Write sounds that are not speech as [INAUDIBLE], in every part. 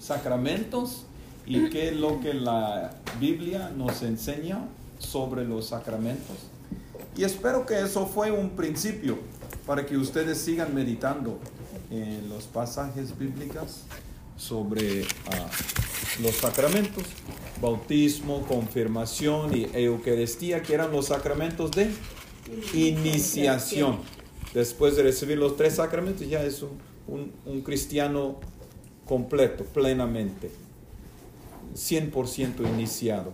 sacramentos y qué es lo que la Biblia nos enseña sobre los sacramentos. Y espero que eso fue un principio para que ustedes sigan meditando en los pasajes bíblicos sobre ah, los sacramentos, bautismo, confirmación y eucaristía, que eran los sacramentos de iniciación. Después de recibir los tres sacramentos ya es un cristiano completo, plenamente, 100% iniciado.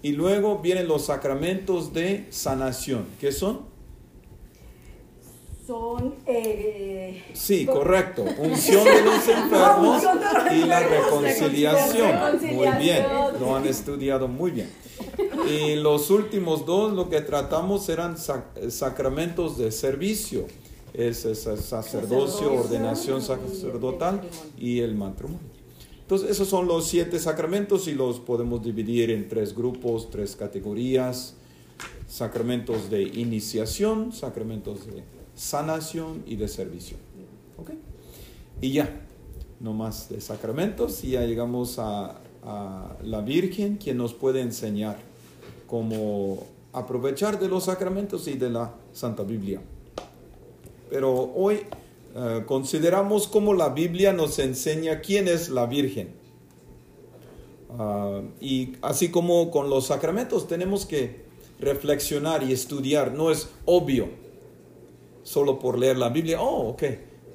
Y luego vienen los sacramentos de sanación. ¿Qué son? Son... Eh, sí, correcto. Unción de los [LAUGHS] enfermos y la reconciliación. Muy bien, lo han estudiado muy bien. Y los últimos dos, lo que tratamos eran sacramentos de servicio. Es, es sacerdocio, ordenación sacerdotal y el matrimonio. Entonces, esos son los siete sacramentos y los podemos dividir en tres grupos, tres categorías. Sacramentos de iniciación, sacramentos de sanación y de servicio. ¿Ok? Y ya, no más de sacramentos y ya llegamos a, a la Virgen, quien nos puede enseñar cómo aprovechar de los sacramentos y de la Santa Biblia. Pero hoy eh, consideramos cómo la Biblia nos enseña quién es la Virgen. Ah, y así como con los sacramentos tenemos que reflexionar y estudiar. No es obvio solo por leer la Biblia, oh, ok,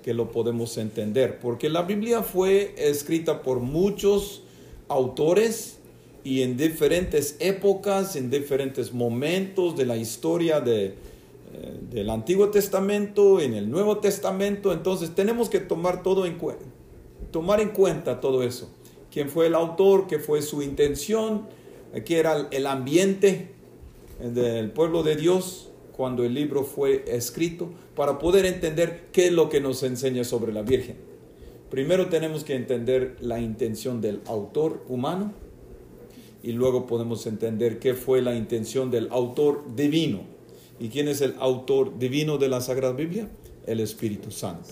que lo podemos entender. Porque la Biblia fue escrita por muchos autores y en diferentes épocas, en diferentes momentos de la historia de, eh, del Antiguo Testamento, en el Nuevo Testamento, entonces tenemos que tomar todo en tomar en cuenta todo eso. ¿Quién fue el autor? ¿Qué fue su intención? ¿Qué era el ambiente del pueblo de Dios cuando el libro fue escrito? Para poder entender qué es lo que nos enseña sobre la Virgen. Primero tenemos que entender la intención del autor humano y luego podemos entender qué fue la intención del autor divino ¿Y quién es el autor divino de la Sagrada Biblia? El Espíritu Santo.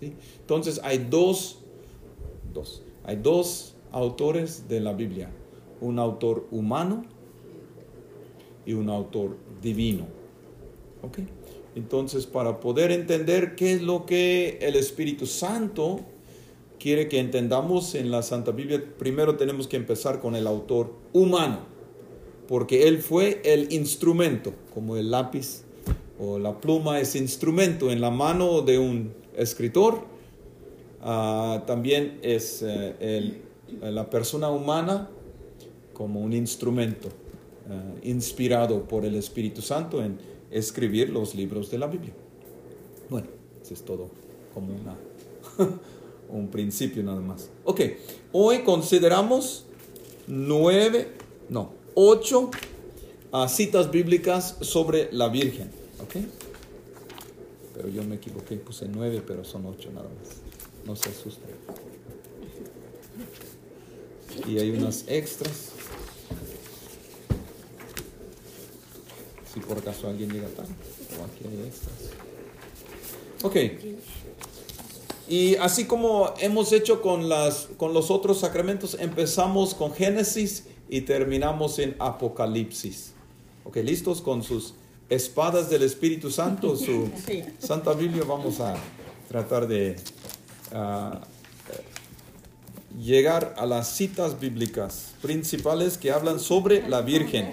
Entonces hay dos, dos, hay dos autores de la Biblia, un autor humano y un autor divino. Entonces, para poder entender qué es lo que el Espíritu Santo quiere que entendamos en la Santa Biblia, primero tenemos que empezar con el autor humano porque Él fue el instrumento, como el lápiz o la pluma es instrumento en la mano de un escritor, ah, también es eh, la persona humana como un instrumento ah, inspirado por el Espíritu Santo en escribir los libros de la Biblia. Bueno, eso es todo como una, [LAUGHS] un principio nada más. Ok, hoy consideramos nueve, no, ocho ah, citas bíblicas sobre la Virgen. ¿ok? Pero yo me equivoqué, puse nueve, pero son ocho nada más. No se asusten. Y hay unas extras. Si por acaso alguien llega tarde. O aquí hay extras. Ok. Y así como hemos hecho con, las, con los otros sacramentos, empezamos con Génesis y terminamos en Apocalipsis. Ok, listos con sus espadas del Espíritu Santo, su [LAUGHS] Santa Biblia, vamos a tratar de ah, llegar a las citas bíblicas principales que hablan sobre la Virgen.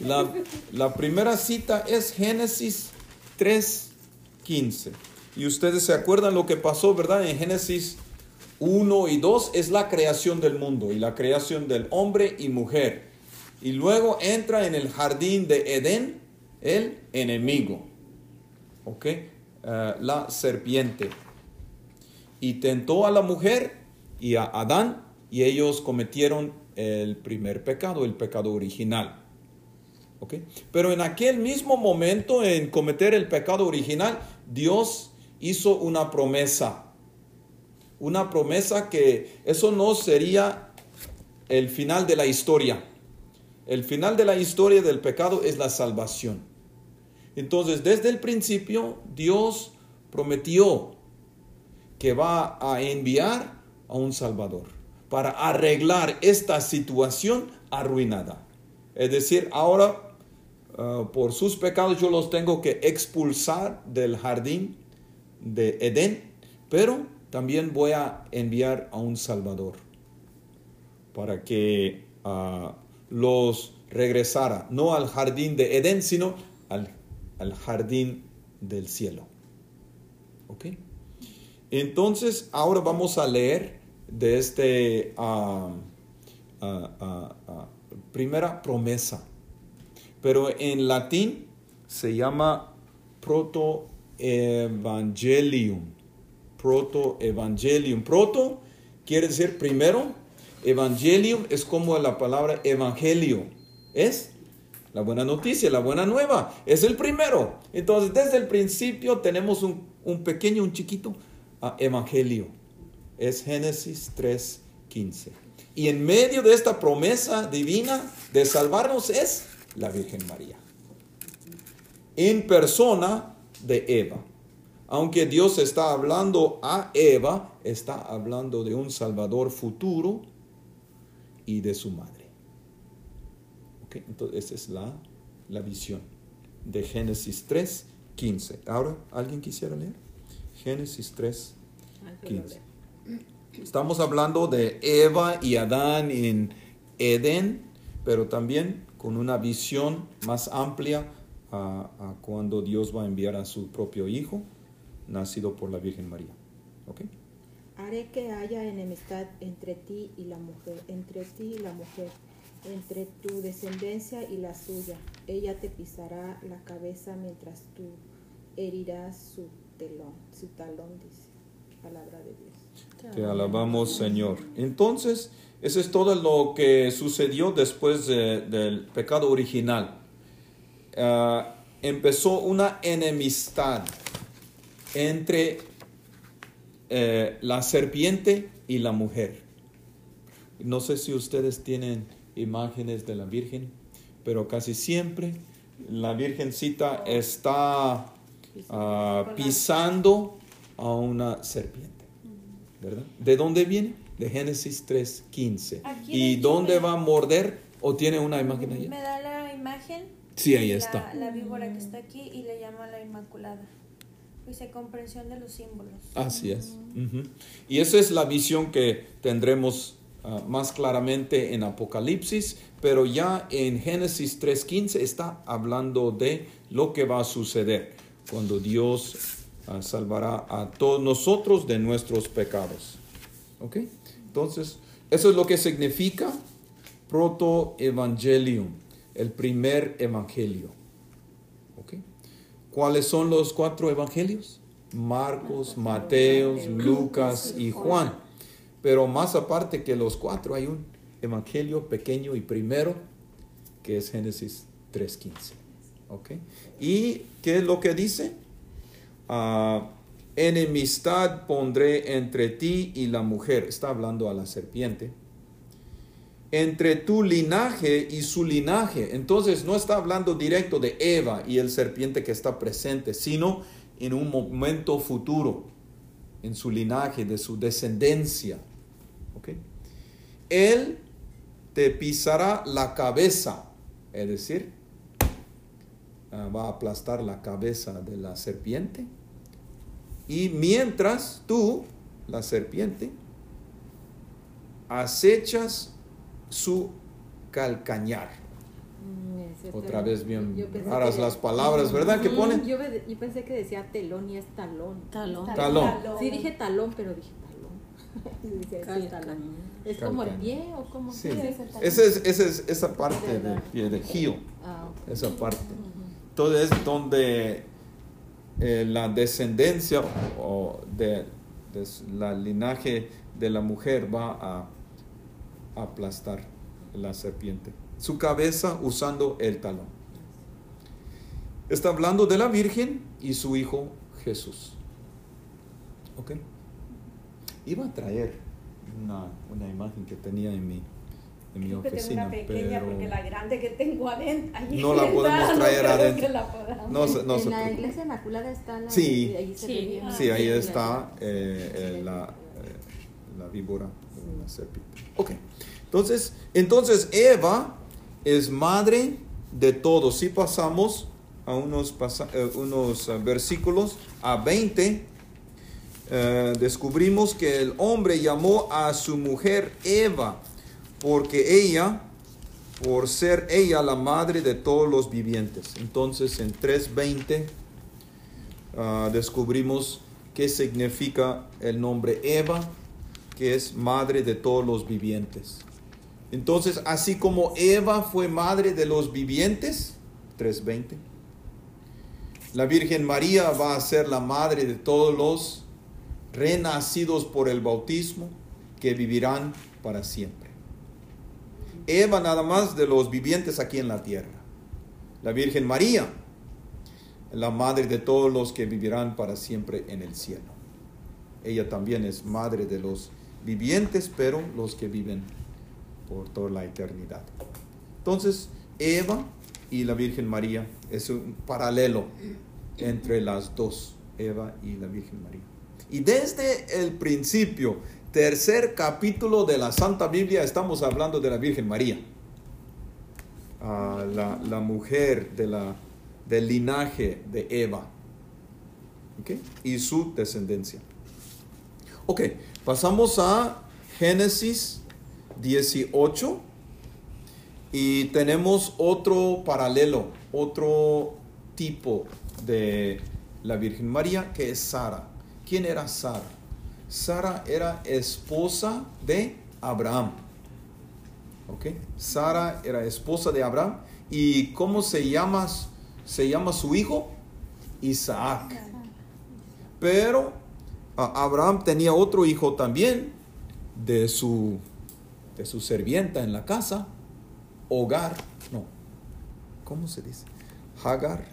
La, la primera cita es Génesis 3.15. Y ustedes se acuerdan lo que pasó, ¿verdad? En Génesis 1 y 2 es la creación del mundo y la creación del hombre y mujer. Y luego entra en el jardín de Edén el enemigo, ¿ok? Eh, la serpiente. Y tentó a la mujer y a Adán y ellos cometieron el primer pecado, el pecado original. ¿ok? Pero en aquel mismo momento, en cometer el pecado original, Dios hizo una promesa una promesa que eso no sería el final de la historia. El final de la historia del pecado es la salvación. Entonces, desde el principio, Dios prometió que va a enviar a un Salvador para arreglar esta situación arruinada. Es decir, ahora uh, por sus pecados yo los tengo que expulsar del jardín de Edén, pero también voy a enviar a un Salvador para que uh, los regresara, no al jardín de Edén, sino al, al jardín del cielo. ¿Ok? Entonces, ahora vamos a leer de este uh, primera promesa. Pero en latín se llama proto-evangelium. Proto-evangelium. Proto quiere decir primero. Evangelium es como la palabra evangelio. Es la buena noticia, la buena nueva. Es el primero. Entonces, desde el principio tenemos un, un pequeño, un chiquito evangelio. Es Génesis 3:15. Y en medio de esta promesa divina de salvarnos es la Virgen María. En persona de Eva. Aunque Dios está hablando a Eva, está hablando de un Salvador futuro y de su madre. Okay, entonces esa es la, la visión de Génesis 3, 15. Ahora, ¿alguien quisiera leer? Génesis 3, 15. Estamos hablando de Eva y Adán en Edén, pero también con una visión más amplia a, a, cuando Dios va a enviar a su propio Hijo, nacido por la Virgen María. ¿Ok? Haré que haya enemistad entre ti y la mujer, entre ti y la mujer, entre tu descendencia y la suya. Ella te pisará la cabeza mientras tú herirás su telón, su talón, dice. Palabra de Dios. Te alabamos, Señor. Entonces, eso es todo lo que sucedió después de, del pecado original. Uh, empezó una enemistad entre eh, la serpiente y la mujer. No sé si ustedes tienen imágenes de la Virgen, pero casi siempre la Virgencita está uh, pisando a una serpiente. ¿verdad? ¿De dónde viene? De Génesis 3.15. ¿Y dónde va a morder? ¿O tiene una imagen ahí? Me da la imagen. Sí, ahí la, está. La víbora que está aquí y le llama la Inmaculada. Dice comprensión de los símbolos. Así es. Uh -huh. Y esa es la visión que tendremos uh, más claramente en Apocalipsis, pero ya en Génesis 3.15 está hablando de lo que va a suceder cuando Dios uh, salvará a todos nosotros de nuestros pecados. ¿Ok? Entonces, eso es lo que significa proto-evangelium, el primer evangelio. ¿Cuáles son los cuatro evangelios? Marcos, Mateos, Lucas y Juan. Pero más aparte que los cuatro hay un evangelio pequeño y primero que es Génesis 3.15. ¿Ok? ¿Y qué es lo que dice? Uh, enemistad pondré entre ti y la mujer. Está hablando a la serpiente. Entre tu linaje y su linaje. Entonces no está hablando directo de Eva y el serpiente que está presente, sino en un momento futuro, en su linaje, de su descendencia. ¿Okay? Él te pisará la cabeza, es decir, uh, va a aplastar la cabeza de la serpiente. Y mientras tú, la serpiente, acechas su calcañar. Mm, Otra vez bien raras las palabras, ¿verdad? que ponen? Yo, yo, pensé que decía telón y es talón. Talón. Talón. Sí, dije talón, pero dije talón. [LAUGHS] Dice, sí, talón. ¿Es como el pie o como Sí. es el talón? Esa es, esa es esa parte ¿Verdad? del pie, de heel, Ah, ok. esa parte. Entonces es donde eh, la descendencia o de, de la linaje de la mujer va a aplastar la serpiente. Su cabeza usando el talón. Está hablando de la Virgen y su hijo Jesús. ¿Ok? Iba a traer una, una imagen que tenía en mi, en mi oficina, una pequeña pero porque la grande que tengo adentro. No la [LAUGHS] podemos no traer creo adentro. que la no se, no en se la iglesia inmaculada está la Sí. ahí se Sí. Sí, ahí Ah, está eh, eh, la, eh, la víbora Ok, entonces, entonces Eva es madre de todos. Si pasamos a unos, eh, unos eh, versículos, a 20, eh, descubrimos que el hombre llamó a su mujer Eva, porque ella, por ser ella la madre de todos los vivientes. Entonces en 3.20 ah, descubrimos qué significa el nombre Eva, que es madre de todos los vivientes. Entonces, así como Eva fue madre de los vivientes, 3.20, la Virgen María va a ser la madre de todos los renacidos por el bautismo que vivirán para siempre. Eva nada más de los vivientes aquí en la tierra. La Virgen María, la madre de todos los que vivirán para siempre en el cielo. Ella también es madre de los vivientes, pero los que viven por toda la eternidad. Entonces, Eva y la Virgen María es un paralelo entre las dos, Eva y la Virgen María. Y desde el principio, tercer capítulo de la Santa Biblia, estamos hablando de la Virgen María, Ah, la, mujer de la, del linaje de Eva ¿ok? y su descendencia. Ok, pasamos a Génesis 18 y tenemos otro paralelo, otro tipo de la Virgen María que es Sara. ¿Quién era Sara? Sara era esposa de Abraham. ¿Ok? Sara era esposa de Abraham. ¿Y cómo se llama, se llama su hijo? Isaac. Pero Abraham tenía otro hijo también de su, de su servienta en la casa, Hogar, no, ¿cómo se dice? Hagar.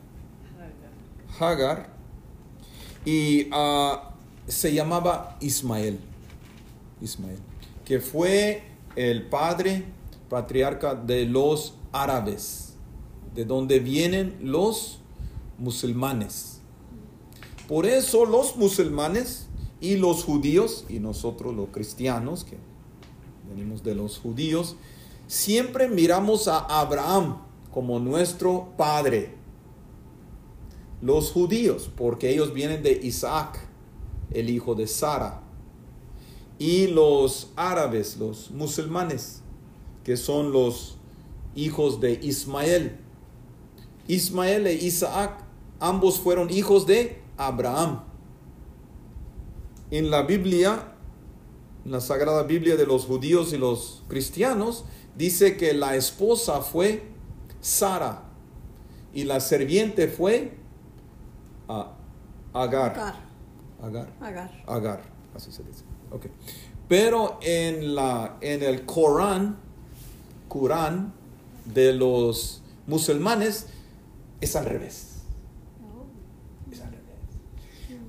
Hagar. Y ah, se llamaba Ismael. Ismael, que fue el padre patriarca de los árabes, de donde vienen los musulmanes. Por eso los musulmanes y los judíos, y nosotros los cristianos, que venimos de los judíos, siempre miramos a Abraham como nuestro padre. Los judíos, porque ellos vienen de Isaac, el hijo de Sara. Y los árabes, los musulmanes, que son los hijos de Ismael. Ismael e Isaac, ambos fueron hijos de Abraham. En la Biblia, en la Sagrada Biblia de los judíos y los cristianos, dice que la esposa fue Sara y la serviente fue ah, Agar. Agar. Agar. Agar. Agar, así se dice. Ok. Pero en, la, en el Corán, Corán de los musulmanes es al revés. Es al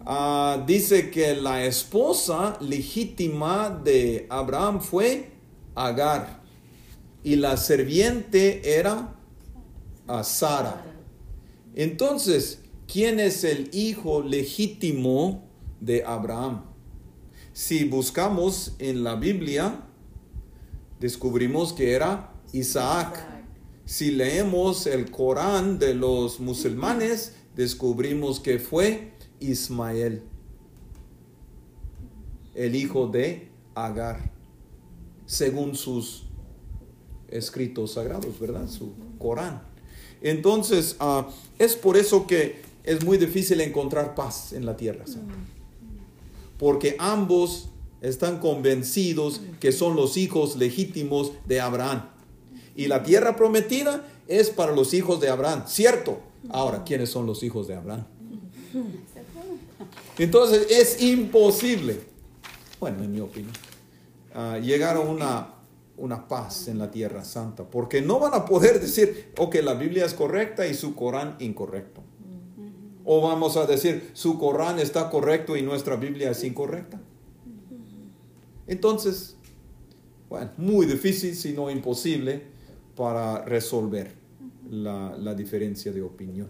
Ah, dice que la esposa legítima de Abraham fue Agar y la serviente era a Sara. Entonces, ¿quién es el hijo legítimo de Abraham? Si buscamos en la Biblia, descubrimos que era Isaac. Si leemos el Corán de los musulmanes, descubrimos que fue Ismael, el hijo de Agar, según sus escritos sagrados, ¿verdad? Su Corán. Entonces, ah, es por eso que es muy difícil encontrar paz en la tierra. Porque ambos están convencidos que son los hijos legítimos de Abraham. Y la tierra prometida es para los hijos de Abraham, ¿cierto? Ahora, ¿quiénes son los hijos de Abraham? Entonces es imposible, bueno, en mi opinión, ah, llegar a una, una paz en la tierra santa, porque no van a poder decir, ok, la Biblia es correcta y su Corán incorrecto. O vamos a decir, su Corán está correcto y nuestra Biblia es incorrecta. Entonces, bueno, muy difícil, si no imposible, para resolver la, la diferencia de opinión.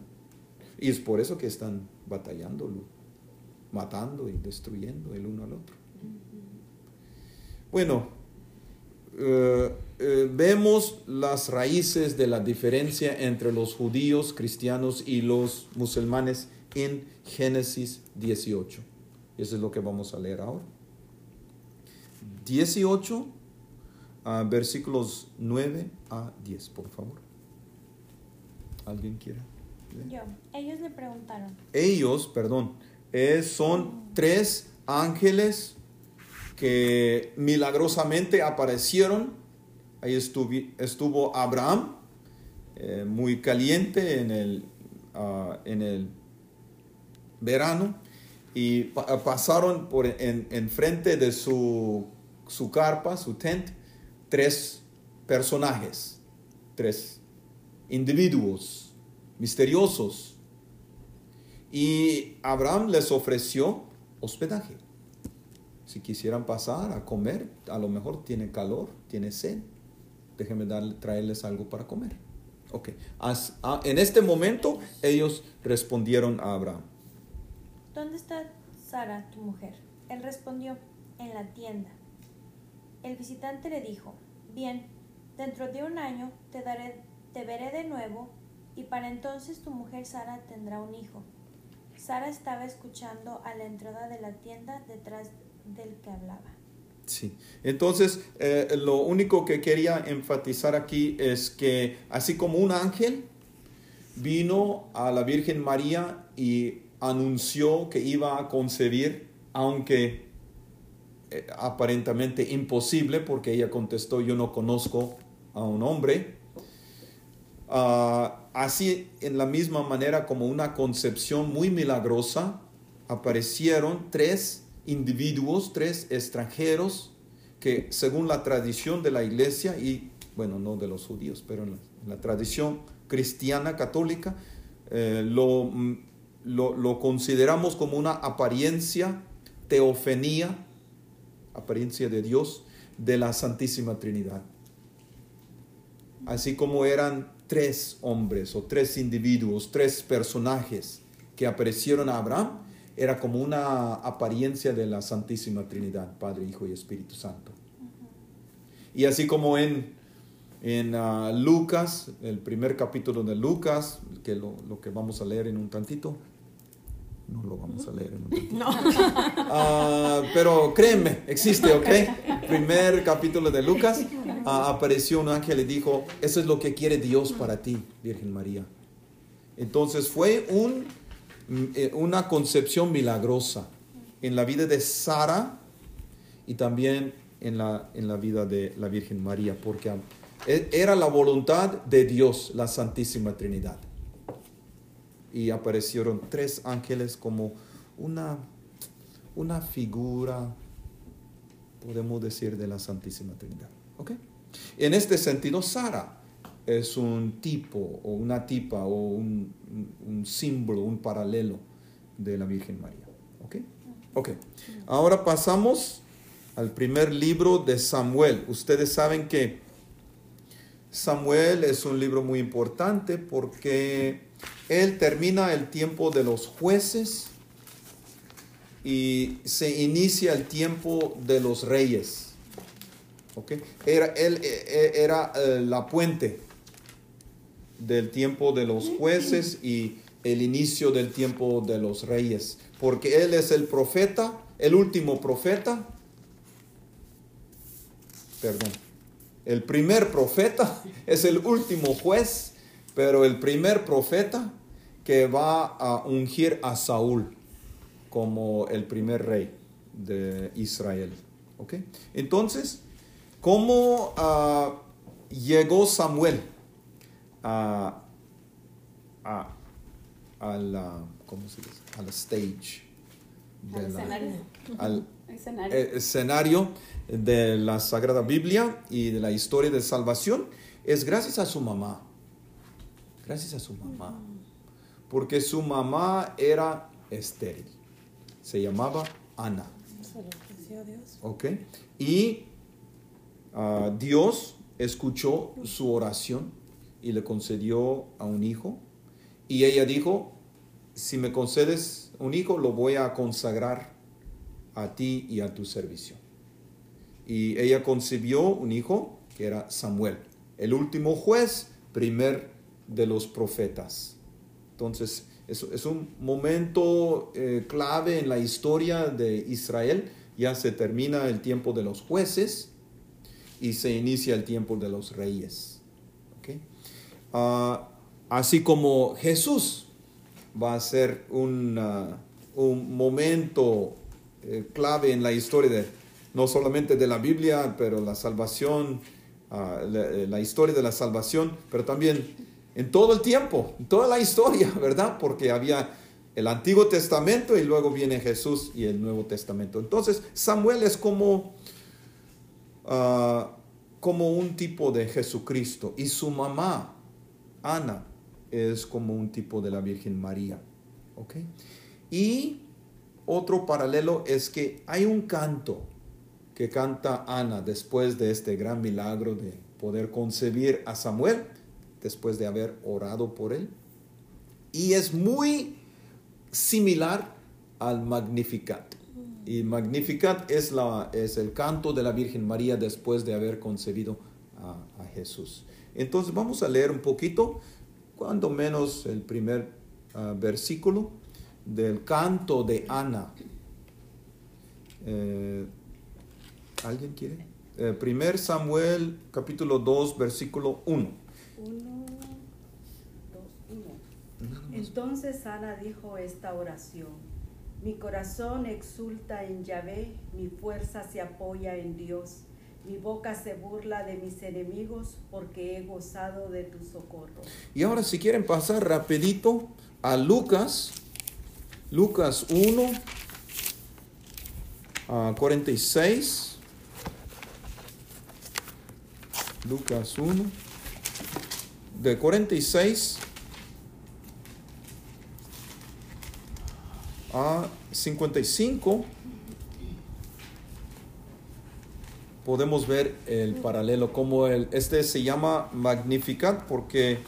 Y es por eso que están batallando, matando y destruyendo el uno al otro. Bueno, eh, eh, vemos las raíces de la diferencia entre los judíos, cristianos y los musulmanes en Génesis 18. Eso es lo que vamos a leer ahora. 18, ah, versículos 9 a 10, por favor. ¿Alguien quiere? Yo. Ellos le preguntaron. Ellos, perdón, es- son tres ángeles que milagrosamente aparecieron. Ahí estuvo Abraham, eh, muy caliente en el, ah, en el verano, y pa- pasaron por en, en frente de su, su carpa, su tent, tres personajes, tres individuos misteriosos. Y Abraham les ofreció hospedaje. Si quisieran pasar a comer, a lo mejor tiene calor, tiene sed. Déjenme darle, traerles algo para comer. Ok. En este momento ellos respondieron a Abraham. ¿Dónde está Sara, tu mujer? Él respondió, en la tienda. El visitante le dijo, bien, dentro de un año te, daré, te veré de nuevo y para entonces tu mujer Sara tendrá un hijo. Sara estaba escuchando a la entrada de la tienda detrás del que hablaba. Sí. Entonces, eh, lo único que quería enfatizar aquí es que así como un ángel vino a la Virgen María y anunció que iba a concebir, aunque eh, aparentemente imposible, porque ella contestó, yo no conozco a un hombre. Ah, así, en la misma manera como una concepción muy milagrosa, aparecieron tres individuos, tres extranjeros, que según la tradición de la iglesia, y bueno, no de los judíos, pero en la, tradición cristiana católica, eh, lo, mm, lo, lo consideramos como una apariencia, teofenía, apariencia de Dios, de la Santísima Trinidad. Así como eran tres hombres o tres individuos, tres personajes que aparecieron a Abraham, era como una apariencia de la Santísima Trinidad, Padre, Hijo y Espíritu Santo. Y así como en, en ah, Lucas, el primer capítulo de Lucas, que lo, lo que vamos a leer en un tantito, no lo vamos a leer en un tantito. [LAUGHS] Ah, pero créeme, existe, ¿ok? Primer capítulo de Lucas, ah, apareció un ángel y dijo, eso es lo que quiere Dios para ti, Virgen María. Entonces fue un, eh, una concepción milagrosa en la vida de Sara y también en la, en la vida de la Virgen María, porque era la voluntad de Dios, la Santísima Trinidad. Y aparecieron tres ángeles como una una figura, podemos decir, de la Santísima Trinidad. ¿Ok? En este sentido, Sara es un tipo o una tipa o un, un símbolo, un paralelo de la Virgen María. ¿Ok? Ok. Ahora pasamos al primer libro de Samuel. Ustedes saben que Samuel es un libro muy importante porque él termina el tiempo de los jueces y se inicia el tiempo de los reyes. Era, él eh, eh, era eh, la puente del tiempo de los jueces y el inicio del tiempo de los reyes. Porque él es el profeta, el último profeta. Perdón. El primer profeta [LAUGHS] es el último juez, pero el primer profeta que va a ungir a Saúl como el primer rey de Israel. ¿Ok? Entonces, ¿cómo ah, llegó Samuel a, a, a la, ¿cómo se dice? A la stage. de Al la- escenario. al [LAUGHS] Escenario. eh, escenario de la Sagrada Biblia y de la historia de salvación es gracias a su mamá. Gracias a su mamá. Porque su mamá era estéril. Se llamaba Ana. ¿Ok? Y ah, Dios escuchó su oración y le concedió a un hijo. Y ella dijo, si me concedes un hijo, lo voy a consagrar a ti y a tu servicio. Y ella concibió un hijo que era Samuel, el último juez, primer de los profetas. Entonces, es, es un momento eh, clave en la historia de Israel. Ya se termina el tiempo de los jueces y se inicia el tiempo de los reyes. Ah, así como Jesús va a ser un, un momento eh, clave en la historia de no solamente de la Biblia, pero la salvación, ah, la historia de la salvación, pero también en todo el tiempo, en toda la historia, [LAUGHS] ¿verdad? Porque había el Antiguo Testamento y luego viene Jesús y el Nuevo Testamento. Entonces, Samuel es como, ah, como un tipo de Jesucristo y su mamá, Ana, es como un tipo de la Virgen María. ¿ok? Y otro paralelo es que hay un canto que canta Ana después de este gran milagro de poder concebir a Samuel, después de haber orado por él. Y es muy similar al Magnificat. Y Magnificat es, la, es el canto de la Virgen María después de haber concebido a, Jesús. Entonces vamos a leer un poquito, cuando menos el primer uh, versículo del canto de Ana. Eh, ¿Alguien quiere? Eh, primer Samuel capítulo 2 versículo 1. Uno, dos, uno. Entonces Ana dijo esta oración. Mi corazón exulta en Yahvé, mi fuerza se apoya en Dios. Mi boca se burla de mis enemigos porque he gozado de tu socorro. Y ahora si quieren pasar rapidito a Lucas, Lucas 1, a 46. Lucas 1, de 46 a 55. Podemos ver el paralelo, como el, este se llama Magnificat porque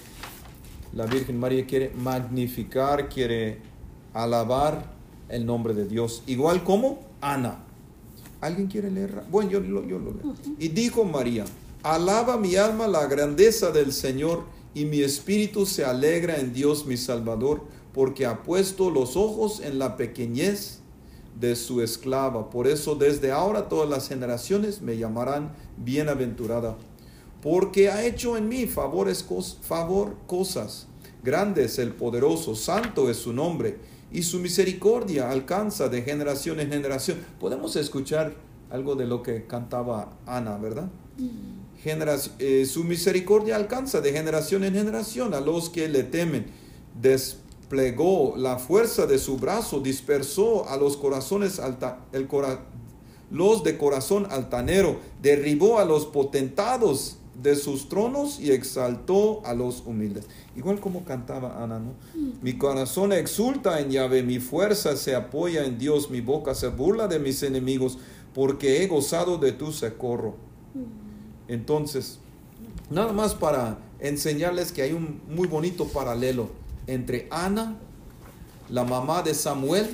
la Virgen María quiere magnificar, quiere alabar el nombre de Dios. Igual como Ana. ¿Alguien quiere leer? Bueno, yo, yo, yo lo leo. Y dijo María, alaba mi alma la grandeza del Señor y mi espíritu se alegra en Dios mi Salvador, porque ha puesto los ojos en la pequeñez de su esclava. Por eso desde ahora todas las generaciones me llamarán bienaventurada, porque ha hecho en mí favores, favor cosas grandes el poderoso, santo es su nombre y su misericordia alcanza de generación en generación. Podemos escuchar algo de lo que cantaba Ana, ¿verdad? Generación, eh, su misericordia alcanza de generación en generación a los que le temen. Desplegó la fuerza de su brazo, dispersó a los corazones alta, el cora, los de corazón altanero, derribó a los potentados de sus tronos y exaltó a los humildes. Igual como cantaba Ana, ¿no? Mi corazón exulta en Yahvé, mi fuerza se apoya en Dios, mi boca se burla de mis enemigos, porque he gozado de tu socorro. Entonces, nada más para enseñarles que hay un muy bonito paralelo entre Ana, la mamá de Samuel,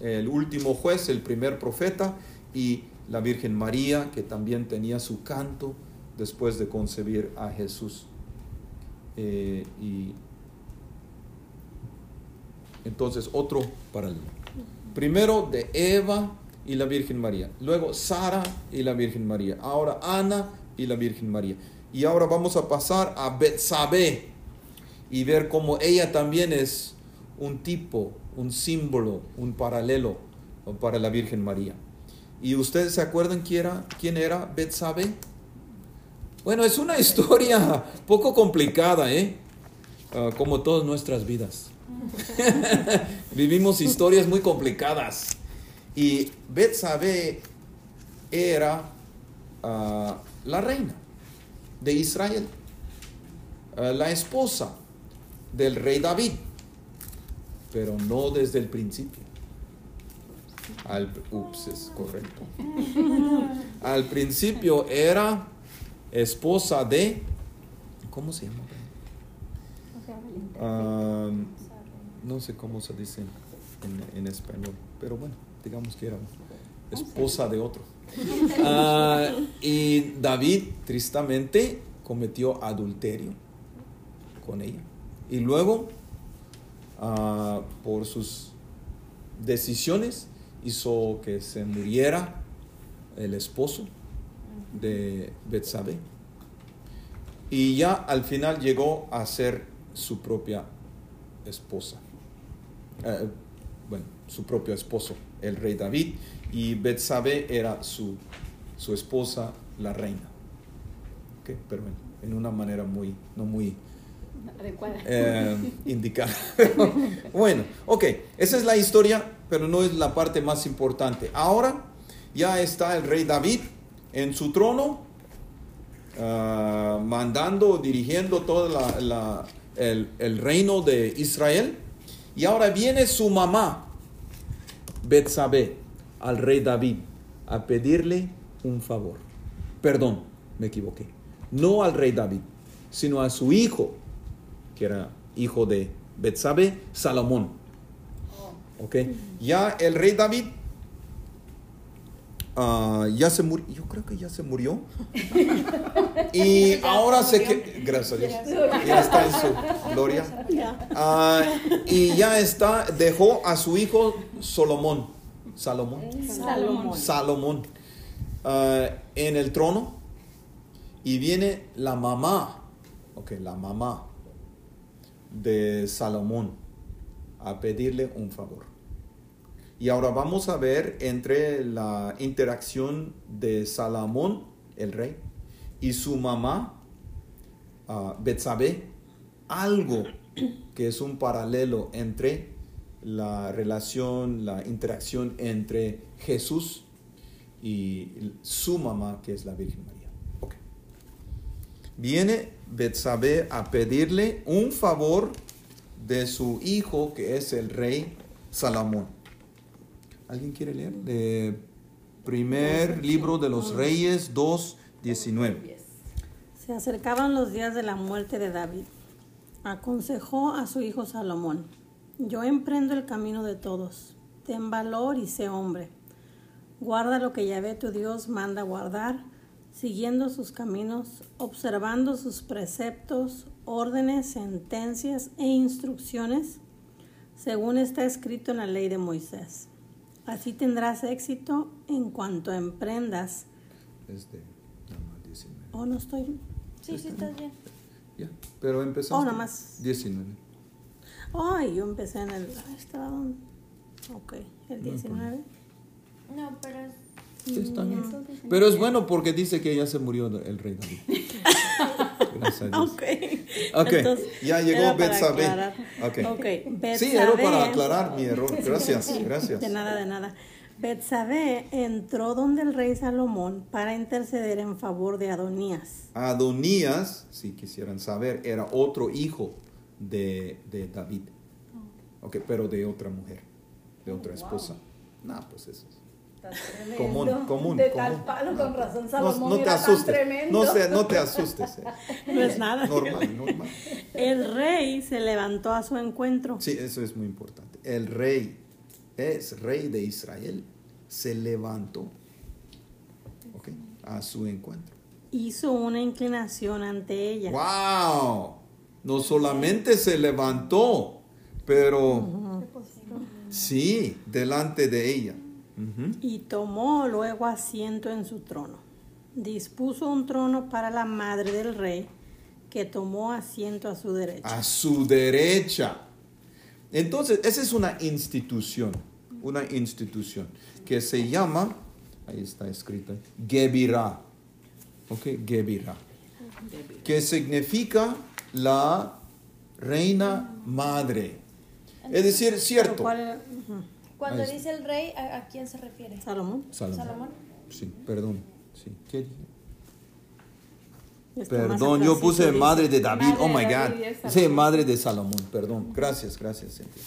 el último juez, el primer profeta, y la Virgen María, que también tenía su canto después de concebir a Jesús. Eh, y entonces otro paralelo. Primero de Eva y la Virgen María. Luego Sara y la Virgen María. Ahora Ana y la Virgen María. Y ahora vamos a pasar a Betsabé y ver cómo ella también es un tipo, un símbolo, un paralelo para la Virgen María. ¿Y ustedes se acuerdan quién era, quién era Betsabé? Bueno, es una [LAUGHS] historia poco complicada, ¿eh? Uh, como todas nuestras vidas. [LAUGHS] Vivimos historias muy complicadas. Y Betsabé era uh, la reina de Israel, uh, la esposa del rey David, pero no desde el principio. Al, ups, es correcto. Al principio era esposa de, ¿cómo se llama? Uh, no sé cómo se dice en, en, español, pero bueno, digamos que era esposa de otro. Ah, y David, tristemente, cometió adulterio con ella. Y luego, ah, por sus decisiones, hizo que se muriera el esposo de Betsabé. Y ya al final llegó a ser su propia esposa. Eh, bueno, su propio esposo, el rey David. Y Betsabé era su, su esposa, la reina. Pero en, en una manera muy, no muy eh, [LAUGHS] indicada. [LAUGHS] bueno, ok, esa es la historia, pero no es la parte más importante. Ahora ya está el rey David en su trono, ah, mandando, dirigiendo todo la- la- el, el reino de Israel. Y ahora viene su mamá, Betsabé, al rey David, a pedirle un favor. Perdón, me equivoqué. No al rey David, sino a su hijo, que era hijo de Betsabé, Salomón. ¿Ok? Ya el rey David ah, ya se murió, yo creo que ya se murió. [LAUGHS] y ahora se que Gracias a Dios. Ya está en su gloria. Ah, y ya está, dejó a su hijo Solomón. Salomón. Salomón. Salomón ah, en el trono y viene la mamá, ok, la mamá de Salomón a pedirle un favor. Y ahora vamos a ver entre la interacción de Salomón, el rey, y su mamá, Betsabé, algo que es un paralelo entre la relación, la interacción entre Jesús y su mamá, que es la Virgen María. Viene Betsabé a pedirle un favor de su hijo, que es el rey Salomón. ¿Alguien quiere leer? De primer libro de los Reyes 2, 19. Se acercaban los días de la muerte de David. Aconsejó a su hijo Salomón, yo emprendo el camino de todos, ten valor y sé hombre. Guarda lo que Yahvé tu Dios manda guardar, siguiendo sus caminos, observando sus preceptos, órdenes, sentencias e instrucciones, según está escrito en la ley de Moisés. Así tendrás éxito en cuanto emprendas. Es de nada más 19. Oh, no estoy. Sí, sí, estás bien. Ya, pero empezamos. Oh, nada más. 19. Ay, yo empecé en el. ah, Estaba. Ok, el 19. No, pero Sí, está bien. Pero es bueno porque dice que ya se murió el rey David. [LAUGHS] Gracias a Dios. Ok. Entonces, ya llegó Betsabé. aclarar. Ok. Ok, Sí, era para aclarar mi error. Gracias, gracias. De nada, de nada. Betsabé entró donde el rey Salomón para interceder en favor de Adonías. Adonías, si quisieran saber, era otro hijo de, de David. Ok, pero de otra mujer, de otra esposa. No, pues eso. Está tremendo. Común, común. De común. tal palo, con razón No, Salomón no te era tan asustes. tremendo. No, se- no te asustes. eh. [LAUGHS] No es nada. Normal, normal. El rey se levantó a su encuentro. Sí, eso es muy importante. El rey es rey de Israel, se levantó a su encuentro. Hizo una inclinación ante ella. ¡Wow! No solamente se levantó, pero sí, delante de ella. Y tomó luego asiento en su trono. Dispuso un trono para la madre del rey, que tomó asiento a su derecha. A su derecha. Entonces, esa es una institución, una institución que se llama, ahí está escrita, Gebirah. Ok, Gebirah. Que significa la reina madre. Es decir, cierto. ¿Cuál. Cuando dice el rey, ¿a, a quién se refiere? Salomón. Salomón. Salomón. Sí, perdón. Sí. Perdón, yo puse madre de David. Madre oh my God. Sí, madre de Salomón. Perdón. Gracias, gracias, Cintia.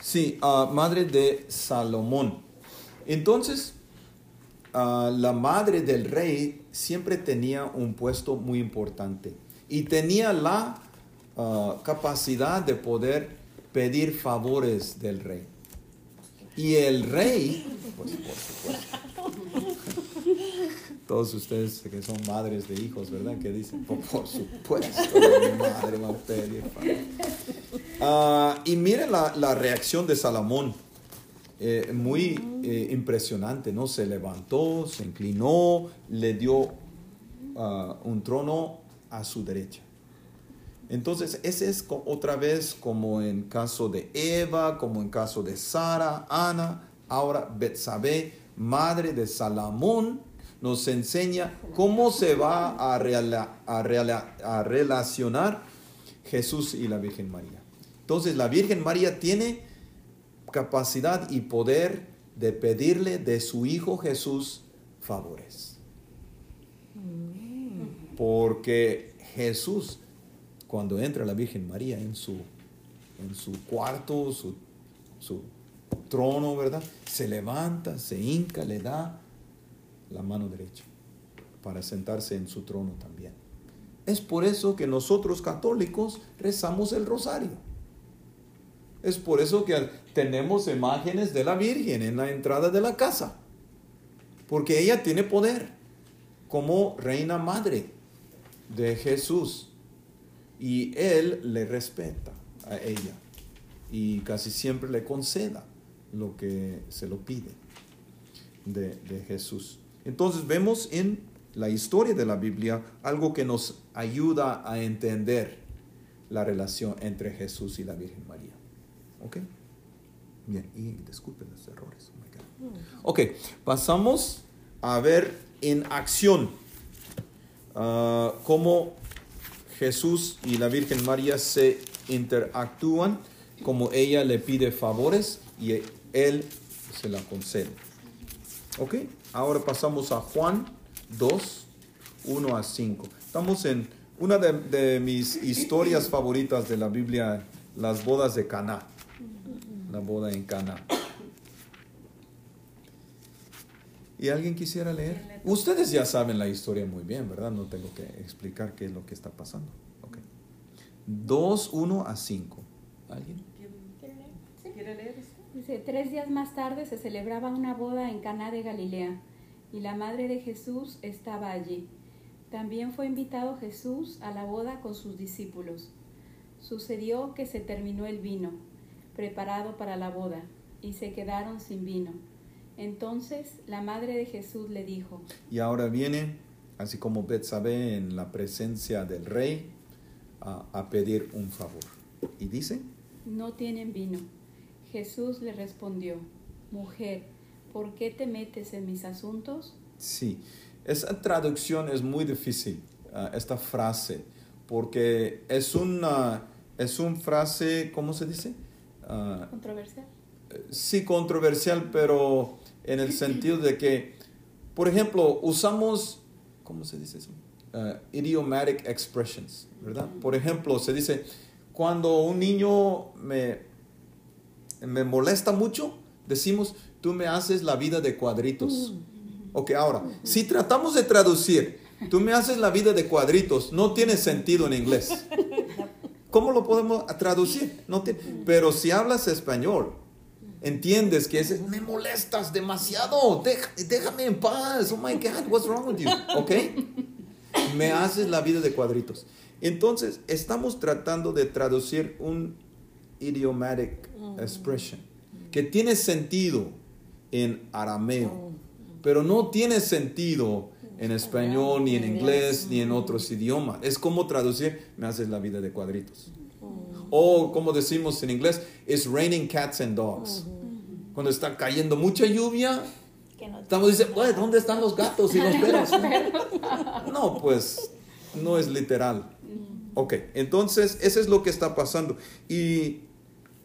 Sí, ah, madre de Salomón. Entonces, ah, la madre del rey siempre tenía un puesto muy importante y tenía la ah, capacidad de poder pedir favores del rey. Y el rey, pues por supuesto. Todos ustedes que son madres de hijos, ¿verdad? Que dicen, por, por supuesto, madre va a. Ah, y miren la, la, reacción de Salomón, eh, muy eh, impresionante, ¿no? Se levantó, se inclinó, le dio ah, un trono a su derecha. Entonces, ese es otra vez como en caso de Eva, como en caso de Sara, Ana, ahora Betsabé, madre de Salomón, nos enseña cómo se va a, a relacionar Jesús y la Virgen María. Entonces, la Virgen María tiene capacidad y poder de pedirle de su Hijo Jesús favores. Porque Jesús cuando entra la Virgen María en su, en su cuarto, su, su trono, ¿verdad? Se levanta, se hinca, le da la mano derecha para sentarse en su trono también. Es por eso que nosotros católicos rezamos el rosario. Es por eso que tenemos imágenes de la Virgen en la entrada de la casa. Porque ella tiene poder como reina madre de Jesús y él le respeta a ella y casi siempre le conceda lo que se lo pide de, Jesús. Entonces vemos en la historia de la Biblia algo que nos ayuda a entender la relación entre Jesús y la Virgen María. ¿Ok? Bien, y disculpen los errores. Oh ok, pasamos a ver en acción uh, cómo Jesús y la Virgen María se interactúan como ella le pide favores y él se la concede. ¿Ok? Ahora pasamos a Juan 2, 1 a 5. Estamos en una de, mis historias favoritas de la Biblia, las bodas de Caná. La boda en Caná. ¿Y alguien quisiera leer? Ustedes ya saben la historia muy bien, ¿verdad? No tengo que explicar qué es lo que está pasando. Ok. 2, 1 a 5. ¿Alguien? ¿Quiere leer? Dice, tres días más tarde se celebraba una boda en Caná de Galilea y la madre de Jesús estaba allí. También fue invitado Jesús a la boda con sus discípulos. Sucedió que se terminó el vino preparado para la boda y se quedaron sin vino. Entonces la madre de Jesús le dijo, y ahora viene, así como Betsabé en la presencia del rey, a, pedir un favor. Y dice, no tienen vino. Jesús le respondió, mujer, ¿por qué te metes en mis asuntos? Sí, esa traducción es muy difícil, ah, esta frase, porque es una, es una frase, ¿cómo se dice? Uh, controversial. Sí, controversial, pero en el sentido de que, por ejemplo, usamos, ¿cómo se dice eso? Uh, idiomatic expressions, ¿verdad? Por ejemplo, se dice, cuando un niño me, me molesta mucho, decimos, tú me haces la vida de cuadritos. Ok, ahora, si tratamos de traducir, tú me haces la vida de cuadritos, no tiene sentido en inglés. ¿Cómo lo podemos traducir? No tiene, pero si hablas español, entiendes que es, me molestas demasiado, déjame en paz, oh my God, what's wrong with you? ¿Ok? Me haces la vida de cuadritos. Entonces, estamos tratando de traducir un idiomatic expression que tiene sentido en arameo, pero no tiene sentido en español, ni en inglés, ni en otros idiomas. Es como traducir, me haces la vida de cuadritos. O como decimos en inglés, it's raining cats and dogs. Cuando está cayendo mucha lluvia, estamos diciendo, ¿dónde están los gatos y [LAUGHS] los perros? no, pues no es literal. Ok, entonces eso es lo que está pasando. Y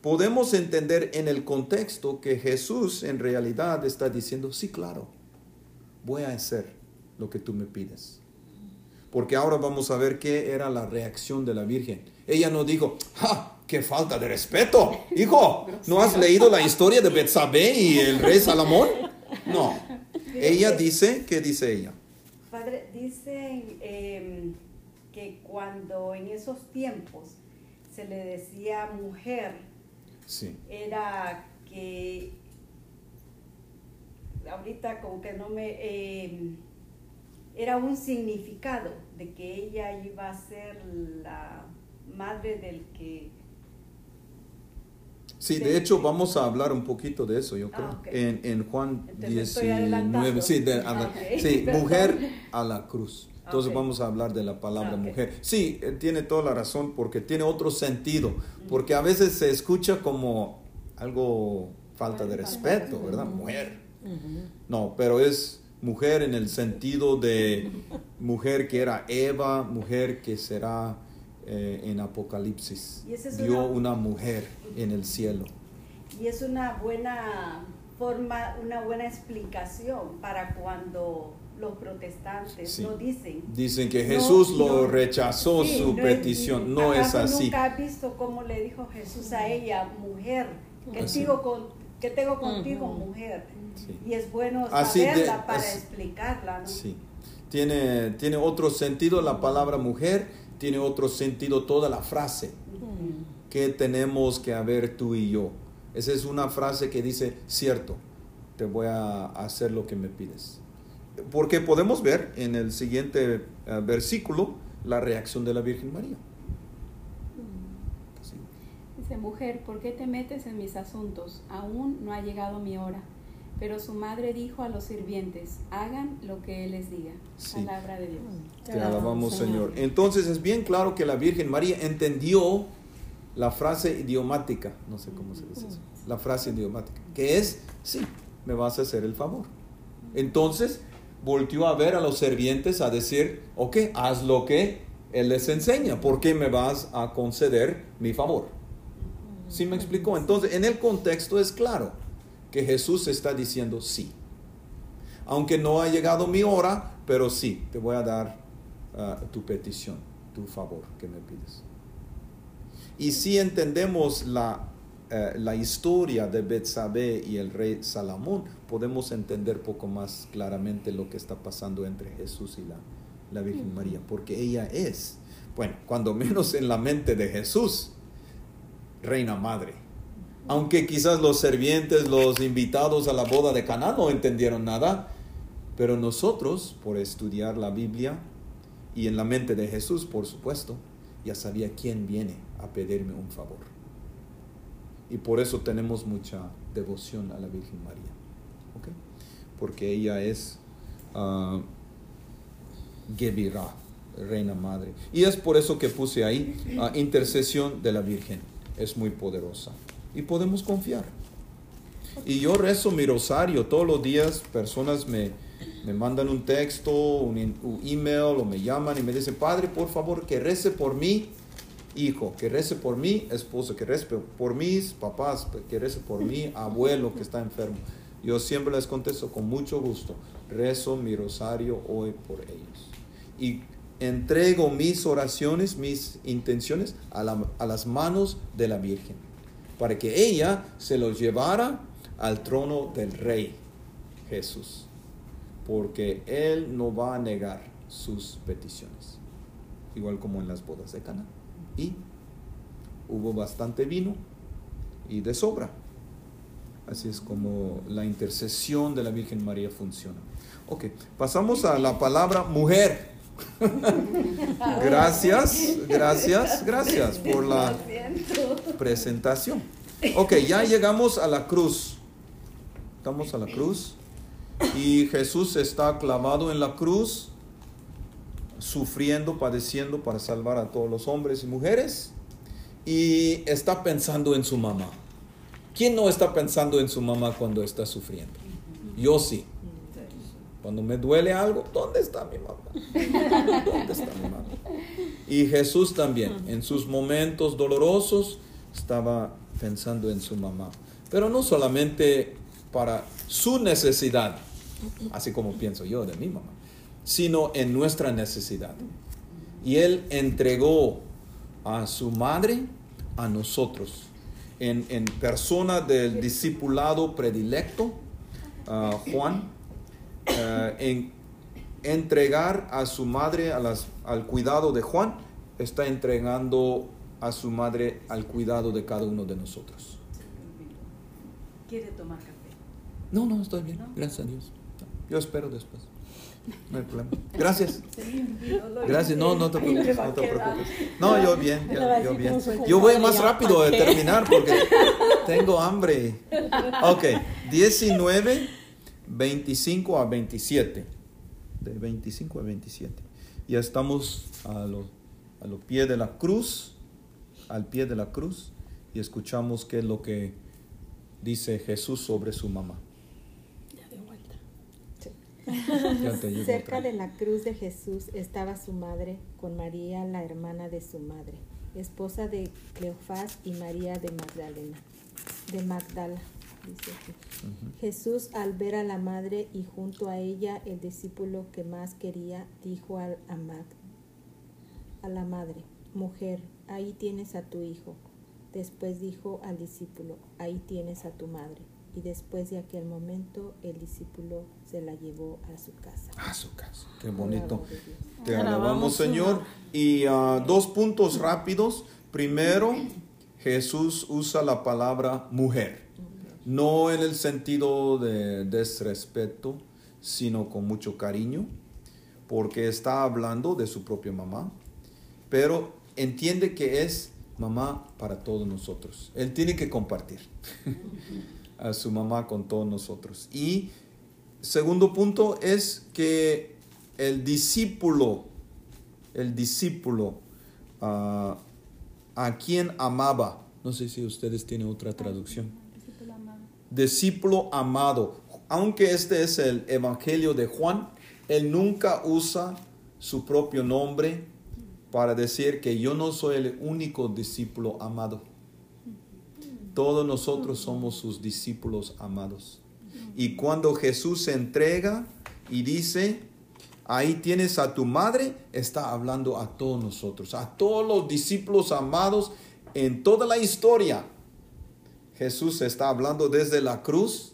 podemos entender en el contexto que Jesús en realidad está diciendo, sí, claro, voy a hacer lo que tú me pides. Porque ahora vamos a ver qué era la reacción de la Virgen ella no dijo, ¡ja! ¡Qué falta de respeto! Hijo, ¿no has leído la historia de Betsabé y el rey Salomón? No. Ella dice, ¿qué dice ella? Padre, dicen em, que cuando en esos tiempos se le decía mujer, era que ahorita como que no me... Em, era un significado de que ella iba a ser la madre del que... Sí, de hecho vamos a hablar un poquito de eso, yo Ah, creo, ok. en, en Juan Entonces me estoy 19, adelantando. sí, de- a la- sí, [LAUGHS] perdón. mujer a la cruz. Entonces vamos a hablar de la palabra Ok. mujer. Sí, eh, tiene toda la razón porque tiene otro sentido, porque a veces se escucha como algo falta de respeto, ¿verdad? Mujer. No, pero es mujer en el sentido de mujer que era Eva, mujer que será eh, en Apocalipsis. Y esa es Vio una- una mujer en el cielo. Y es una buena forma, una buena explicación para cuando los protestantes Sí. no dicen. Dicen que No, Jesús lo no. rechazó Sí, su no es- petición. No es ¿acaso así. Nunca has visto cómo le dijo Jesús a ella, mujer, que, Así. sigo con, que tengo contigo, mujer. Sí. Y es bueno Así de- saberla para explicarla, ¿no? Sí. Tiene, tiene otro sentido la palabra mujer, tiene otro sentido toda la frase. que tenemos que haber tú y yo? Esa es una frase que dice, cierto, te voy a hacer lo que me pides. Porque podemos ver en el siguiente eh, versículo la reacción de la Virgen María. Dice, mujer, ¿por qué te metes en mis asuntos? Aún no ha llegado mi hora. Pero su madre dijo a los sirvientes, hagan lo que él les diga. Sí. Palabra de Dios. Te alabamos, Señor. Entonces es bien claro que la Virgen María entendió la frase idiomática, no sé cómo se dice eso, la frase idiomática, que es, sí, me vas a hacer el favor. Entonces volteó a ver a los servientes a decir, ok, haz lo que Él les enseña, ¿por qué me vas a conceder mi favor? ¿Sí me explicó? Entonces, en el contexto es claro que Jesús está diciendo sí. Aunque no ha llegado mi hora, pero sí, te voy a dar ah, tu petición, tu favor que me pides. Y si entendemos la, eh, la historia de Betsabé y el rey Salomón, podemos entender poco más claramente lo que está pasando entre Jesús y la, la Virgen María, porque ella es, bueno, cuando menos en la mente de Jesús, reina madre. Aunque quizás los servientes, los invitados a la boda de Caná no entendieron nada, pero nosotros, por estudiar la Biblia y en la mente de Jesús, por supuesto, ya sabía quién viene a pedirme un favor. Y por eso tenemos mucha devoción a la Virgen María. Porque ella es ah, Gebirah, Reina Madre. Y es por eso que puse ahí ah, intercesión de la Virgen. Es muy poderosa. Y podemos confiar. Y yo rezo mi rosario todos los días. Personas me, me mandan un texto, un, un email o me llaman y me dicen, Padre, por favor, que rece por mí, hijo, que rece por mí, esposo, que rece por mis papás, que rece por mi [LAUGHS] abuelo que está enfermo. Yo siempre les contesto con mucho gusto. Rezo mi rosario hoy por ellos. Y entrego mis oraciones, mis intenciones a, la- a las manos de la Virgen, para que ella se los llevara al trono del Rey Jesús, porque Él no va a negar sus peticiones, igual como en las bodas de Cana. Y hubo bastante vino y de sobra. Así es como la intercesión de la Virgen María funciona. Ok, pasamos a la palabra mujer. [LAUGHS] gracias, gracias, gracias por la presentación. Ok, ya llegamos a la cruz. Estamos a la cruz. Y Jesús está clavado en la cruz, sufriendo, padeciendo para salvar a todos los hombres y mujeres. Y está pensando en su mamá. ¿Quién no está pensando en su mamá cuando está sufriendo? Yo sí. Cuando me duele algo, ¿dónde está mi mamá? ¿Dónde está mi mamá? Y Jesús también, en sus momentos dolorosos, estaba pensando en su mamá. Pero no solamente para su necesidad, así como pienso yo de mi mamá, sino en nuestra necesidad. Y Él entregó a su madre a nosotros, en, en persona del discipulado predilecto, Juan, eh, en entregar a su madre a las- al cuidado de Juan, está entregando a su madre al cuidado de cada uno de nosotros. ¿Quiere tomar café? No, no, estoy bien, ¿No? gracias a Dios. Yo espero después. No hay problema. Gracias. [LAUGHS] Gracias. No, no te preocupes. No te preocupes. No, yo bien. Yo, yo bien. Yo voy más rápido a terminar porque [LAUGHS] tengo hambre. Ok. 19, 25 a 27. De 25 a 27. Ya estamos a los a los pies de la cruz. Al pie de la cruz. Y escuchamos qué es lo que dice Jesús sobre su mamá. [LAUGHS] Cerca de la cruz de Jesús estaba su madre con María, la hermana de su madre, esposa de Cleofás y María de Magdalena, de Magdala. Jesús al ver a la madre y junto a ella el discípulo que más quería, dijo al, a, a la madre, mujer, ahí tienes a tu hijo. Después dijo al discípulo, ahí tienes a tu madre y después de aquel momento el discípulo se la llevó a su casa. A su casa, qué bonito. Te alabamos Señor. Y uh, dos puntos rápidos. Primero, Jesús usa la palabra mujer, no en el sentido de desrespeto, sino con mucho cariño, porque está hablando de su propia mamá, pero entiende que es mamá para todos nosotros. Él tiene que compartir. [LAUGHS] a su mamá con todos nosotros. Y segundo punto es que el discípulo, el discípulo ah, a quien amaba, no sé si ustedes tienen otra traducción. Discípulo amado. Aunque este es el Evangelio de Juan, él nunca usa su propio nombre para decir que yo no soy el único discípulo amado. Todos nosotros somos sus discípulos amados. Y cuando Jesús se entrega y dice, ahí tienes a tu madre, está hablando a todos nosotros, a todos los discípulos amados en toda la historia. Jesús está hablando desde la cruz.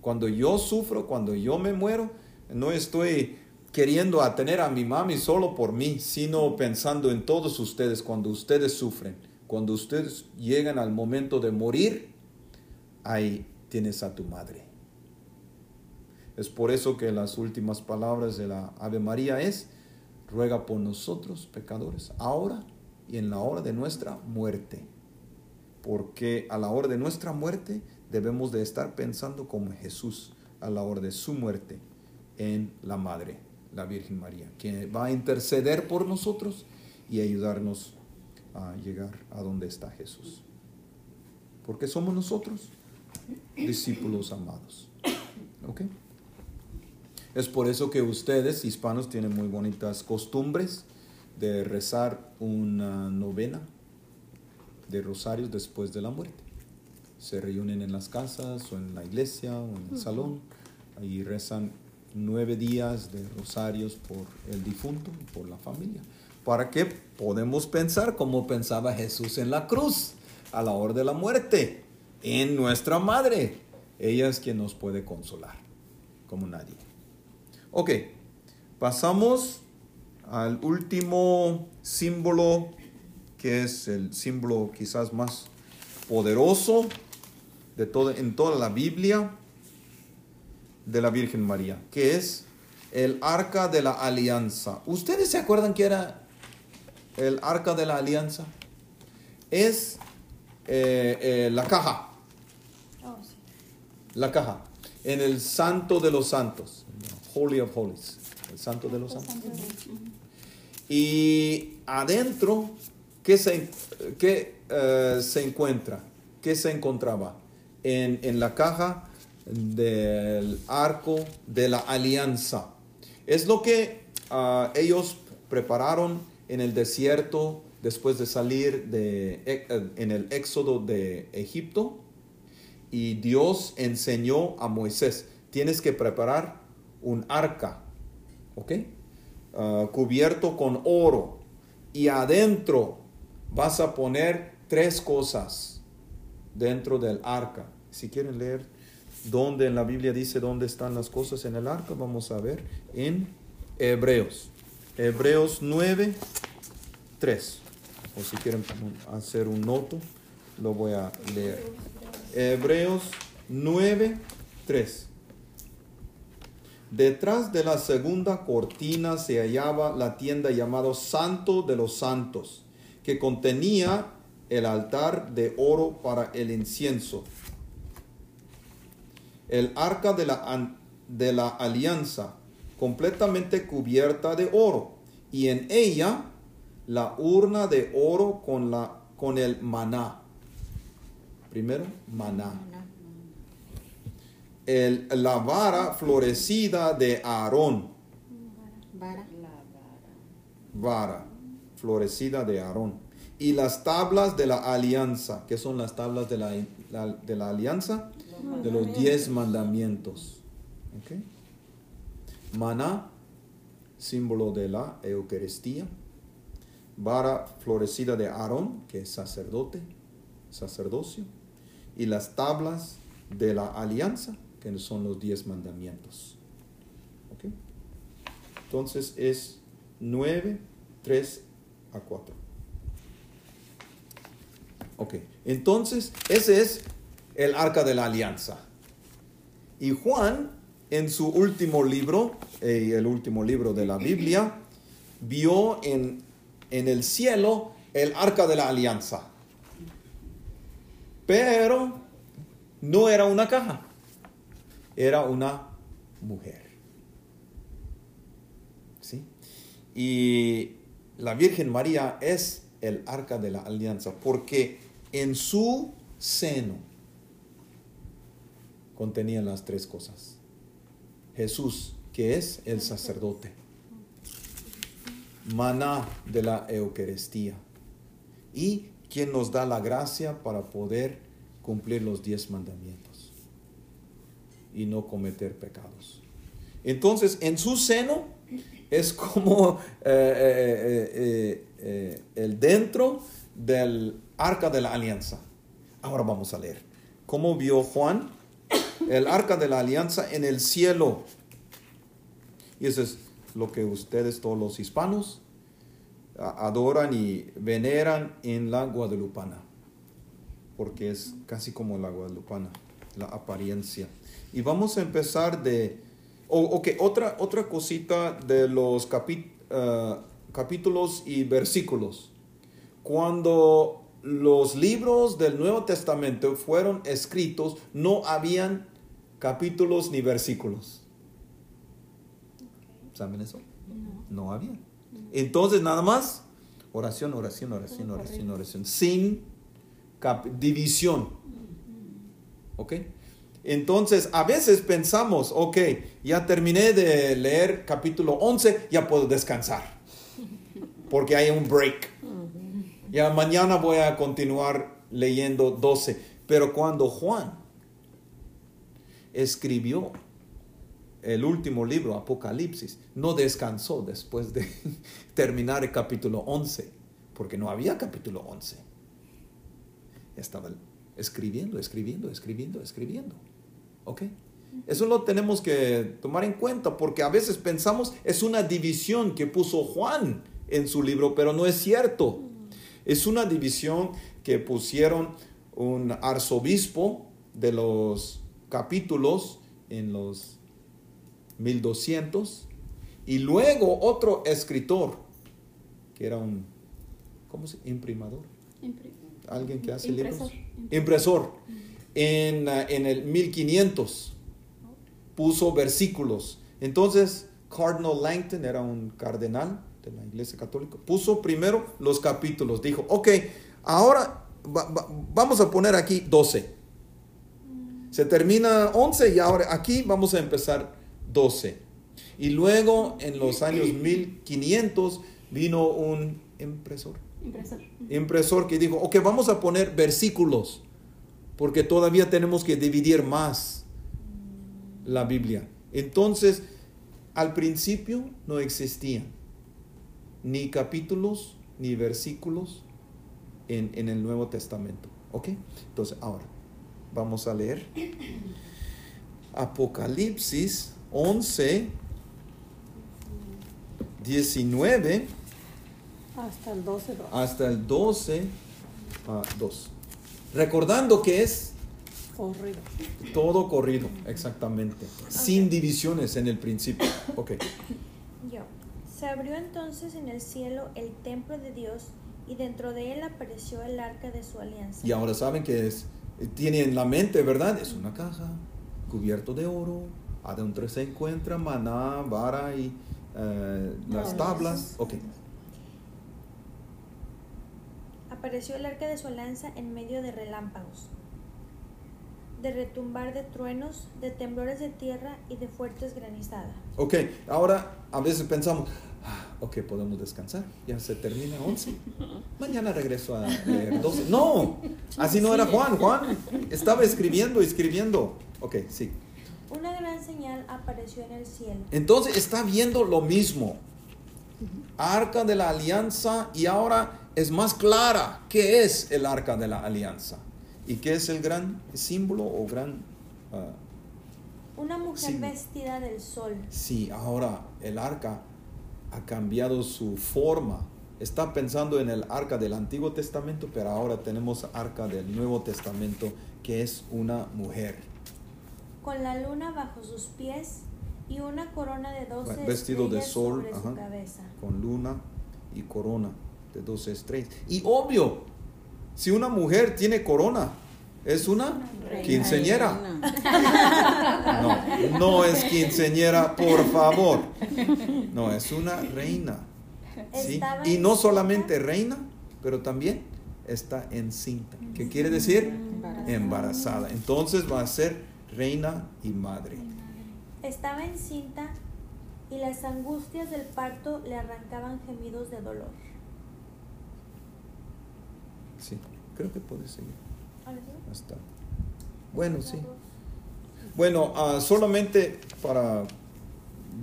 Cuando yo sufro, cuando yo me muero, no estoy queriendo atener a mi mami solo por mí, sino pensando en todos ustedes cuando ustedes sufren cuando ustedes llegan al momento de morir, ahí tienes a tu madre. Es por eso que las últimas palabras de la Ave María es, ruega por nosotros pecadores, ahora y en la hora de nuestra muerte. Porque a la hora de nuestra muerte debemos de estar pensando como Jesús a la hora de su muerte en la Madre, la Virgen María, que va a interceder por nosotros y ayudarnos a llegar a donde está Jesús. Porque somos nosotros discípulos amados. ¿Ok? Es por eso que ustedes, hispanos, tienen muy bonitas costumbres de rezar una novena de rosarios después de la muerte. Se reúnen en las casas o en la iglesia o en el salón. Ahí rezan nueve días de rosarios por el difunto y por la familia para que podemos pensar como pensaba Jesús en la cruz, a la hora de la muerte, en nuestra madre. Ella es quien nos puede consolar, como nadie. Ok, pasamos al último símbolo, que es el símbolo quizás más poderoso de todo, en toda la Biblia de la Virgen María, que es el arca de la alianza. ¿Ustedes se acuerdan que era el arca de la alianza, es eh, eh, la caja. Oh, la caja. En el santo de los santos. Holy of Holies. El santo de los santos. Y adentro, ¿qué se, eh, se encuentra? ¿Qué se encontraba? En, en la caja del arco de la alianza. Es lo que ah, ellos prepararon en el desierto después de salir de, eh, en el éxodo de Egipto y Dios enseñó a Moisés, tienes que preparar un arca, ¿ok? Ah, cubierto con oro y adentro vas a poner tres cosas dentro del arca. Si quieren leer dónde en la Biblia dice dónde están las cosas en el arca, vamos a ver en Hebreos. Hebreos 9, 3. O si quieren hacer un noto, lo voy a leer. Hebreos 9, 3. Detrás de la segunda cortina se hallaba la tienda llamado Santo de los Santos, que contenía el altar de oro para el incienso, el arca de la, de la alianza, completamente cubierta de oro, y en ella la urna de oro con, la, con el maná. Primero, maná. El, la vara florecida de Aarón. Vara. Vara florecida de Aarón. Y las tablas de la alianza. ¿Qué son las tablas de la, de la alianza? De los diez mandamientos. Maná, símbolo de la Eucaristía. Vara florecida de Aarón, que es sacerdote, sacerdocio. Y las tablas de la alianza, que son los diez mandamientos. Entonces es 9, 3 a 4. Ok, entonces ese es el arca de la alianza. Y Juan, en su último libro, eh, el último libro de la Biblia, vio en, en el cielo el arca de la alianza. Pero no era una caja era una mujer. ¿Sí? Y la Virgen María es el arca de la alianza porque en su seno contenía las tres cosas. Jesús, que es el sacerdote. Maná de la Eucaristía. Y quien nos da la gracia para poder cumplir los diez mandamientos y no cometer pecados. Entonces, en su seno es como eh, eh, eh, el dentro del arca de la alianza. Ahora vamos a leer. ¿Cómo vio Juan el arca de la alianza en el cielo? Y eso es lo que ustedes, todos los hispanos, adoran y veneran en la guadalupana. Porque es casi como la guadalupana, la apariencia. Y vamos a empezar de... ok, otra, otra cosita de los uh, capítulos y versículos. Cuando los libros del Nuevo Testamento fueron escritos, no habían capítulos ni versículos. ¿Saben eso? No, había. Entonces, nada más, oración, oración, oración, oración, oración, sin división. ¿Ok? Entonces, a veces pensamos, ok, ya terminé de leer capítulo 11, ya puedo descansar, porque hay un break. Ya mañana voy a continuar leyendo 12. Pero cuando Juan escribió el último libro, Apocalipsis, no descansó después de [LAUGHS] terminar el capítulo 11, porque no había capítulo 11. Estaba escribiendo, escribiendo, escribiendo, escribiendo. ¿Ok? Eso lo tenemos que tomar en cuenta porque a veces pensamos es una división que puso Juan en su libro, pero no es cierto. Es una división que pusieron un arzobispo de los capítulos en los 1200 y luego otro escritor que era un ¿cómo se imprimador? Alguien que hace libros. Impresor en, en el 1500 puso versículos. Entonces, Cardinal Langton era un cardenal de la Iglesia Católica, puso primero los capítulos. Dijo, ok, ahora vamos a poner aquí 12. Se termina 11 y ahora aquí vamos a empezar 12. Y luego en los años 1500 vino un impresor. Impresor. Impresor que dijo, ok, vamos a poner versículos porque todavía tenemos que dividir más la Biblia. Entonces, al principio no existían ni capítulos ni versículos en, el Nuevo Testamento. ¿Ok? Entonces, ahora vamos a leer Apocalipsis 11, 19. Hasta el 12. Hasta el 12, 2 recordando que es Corrido. Todo corrido, exactamente. Sin divisiones en el principio. Ok. Yo. Se abrió entonces en el cielo el templo de Dios y dentro de él apareció el arca de su alianza. Y ahora saben que es, tiene en la mente, ¿verdad? Es una caja cubierto de oro. Adentro se encuentra maná, vara y eh, las tablas. Ok. Apareció el arca de su alianza en medio de relámpagos, de retumbar de truenos, de temblores de tierra y de fuertes granizadas. Ok, ahora a veces pensamos, ah, ok, podemos descansar, ya se termina 11. Mañana regreso a leer 12. No, así no era Juan. Juan estaba escribiendo, escribiendo. Ok, sí. Una gran señal apareció en el cielo. Entonces está viendo lo mismo. Arca de la alianza y ahora es más clara qué es el arca de la alianza y qué es el gran símbolo o gran... ah, Una mujer vestida del sol. Sí, ahora el arca ha cambiado su forma. Está pensando en el arca del Antiguo Testamento, pero ahora tenemos arca del Nuevo Testamento, que es una mujer. con la luna bajo sus pies y una corona de doce Bueno, vestido de sol, sobre ajá. su cabeza. con luna y corona de dos estrellas. Y obvio, si una mujer tiene corona, es una quinceñera. No, no es quinceñera, por favor. No, es una reina. ¿sí? Y no solamente reina, pero también está encinta. ¿Qué quiere decir? Embarazada. Embarazada. Entonces va a ser reina y madre. Estaba encinta y las angustias del parto le arrancaban gemidos de dolor. Sí, creo que puede seguir. Hasta. Bueno, sí. Bueno, ah, solamente para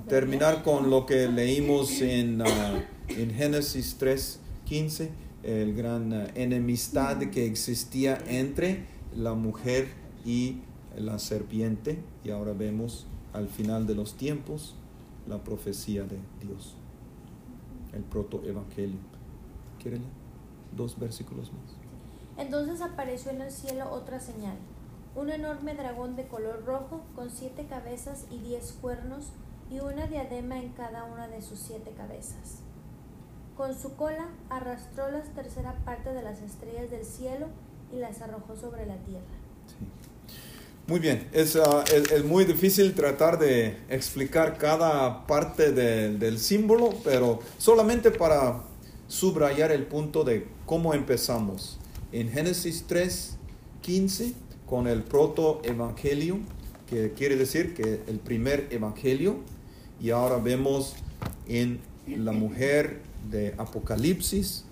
terminar con lo que leímos en, ah, en Génesis 3:15, el gran ah, enemistad que existía entre la mujer y la serpiente, y ahora vemos al final de los tiempos la profecía de Dios, el protoevangelio. ¿Quiere leer? Dos versículos más. Entonces apareció en el cielo otra señal, un enorme dragón de color rojo con siete cabezas y diez cuernos y una diadema en cada una de sus siete cabezas. Con su cola arrastró la tercera parte de las estrellas del cielo y las arrojó sobre la tierra. Sí. Muy bien, es, ah, es- es muy difícil tratar de explicar cada parte de- del símbolo, pero solamente para subrayar el punto de cómo empezamos. En Génesis 3, 15, con el protoevangelio, que quiere decir que el primer evangelio, y ahora vemos en la mujer de Apocalipsis,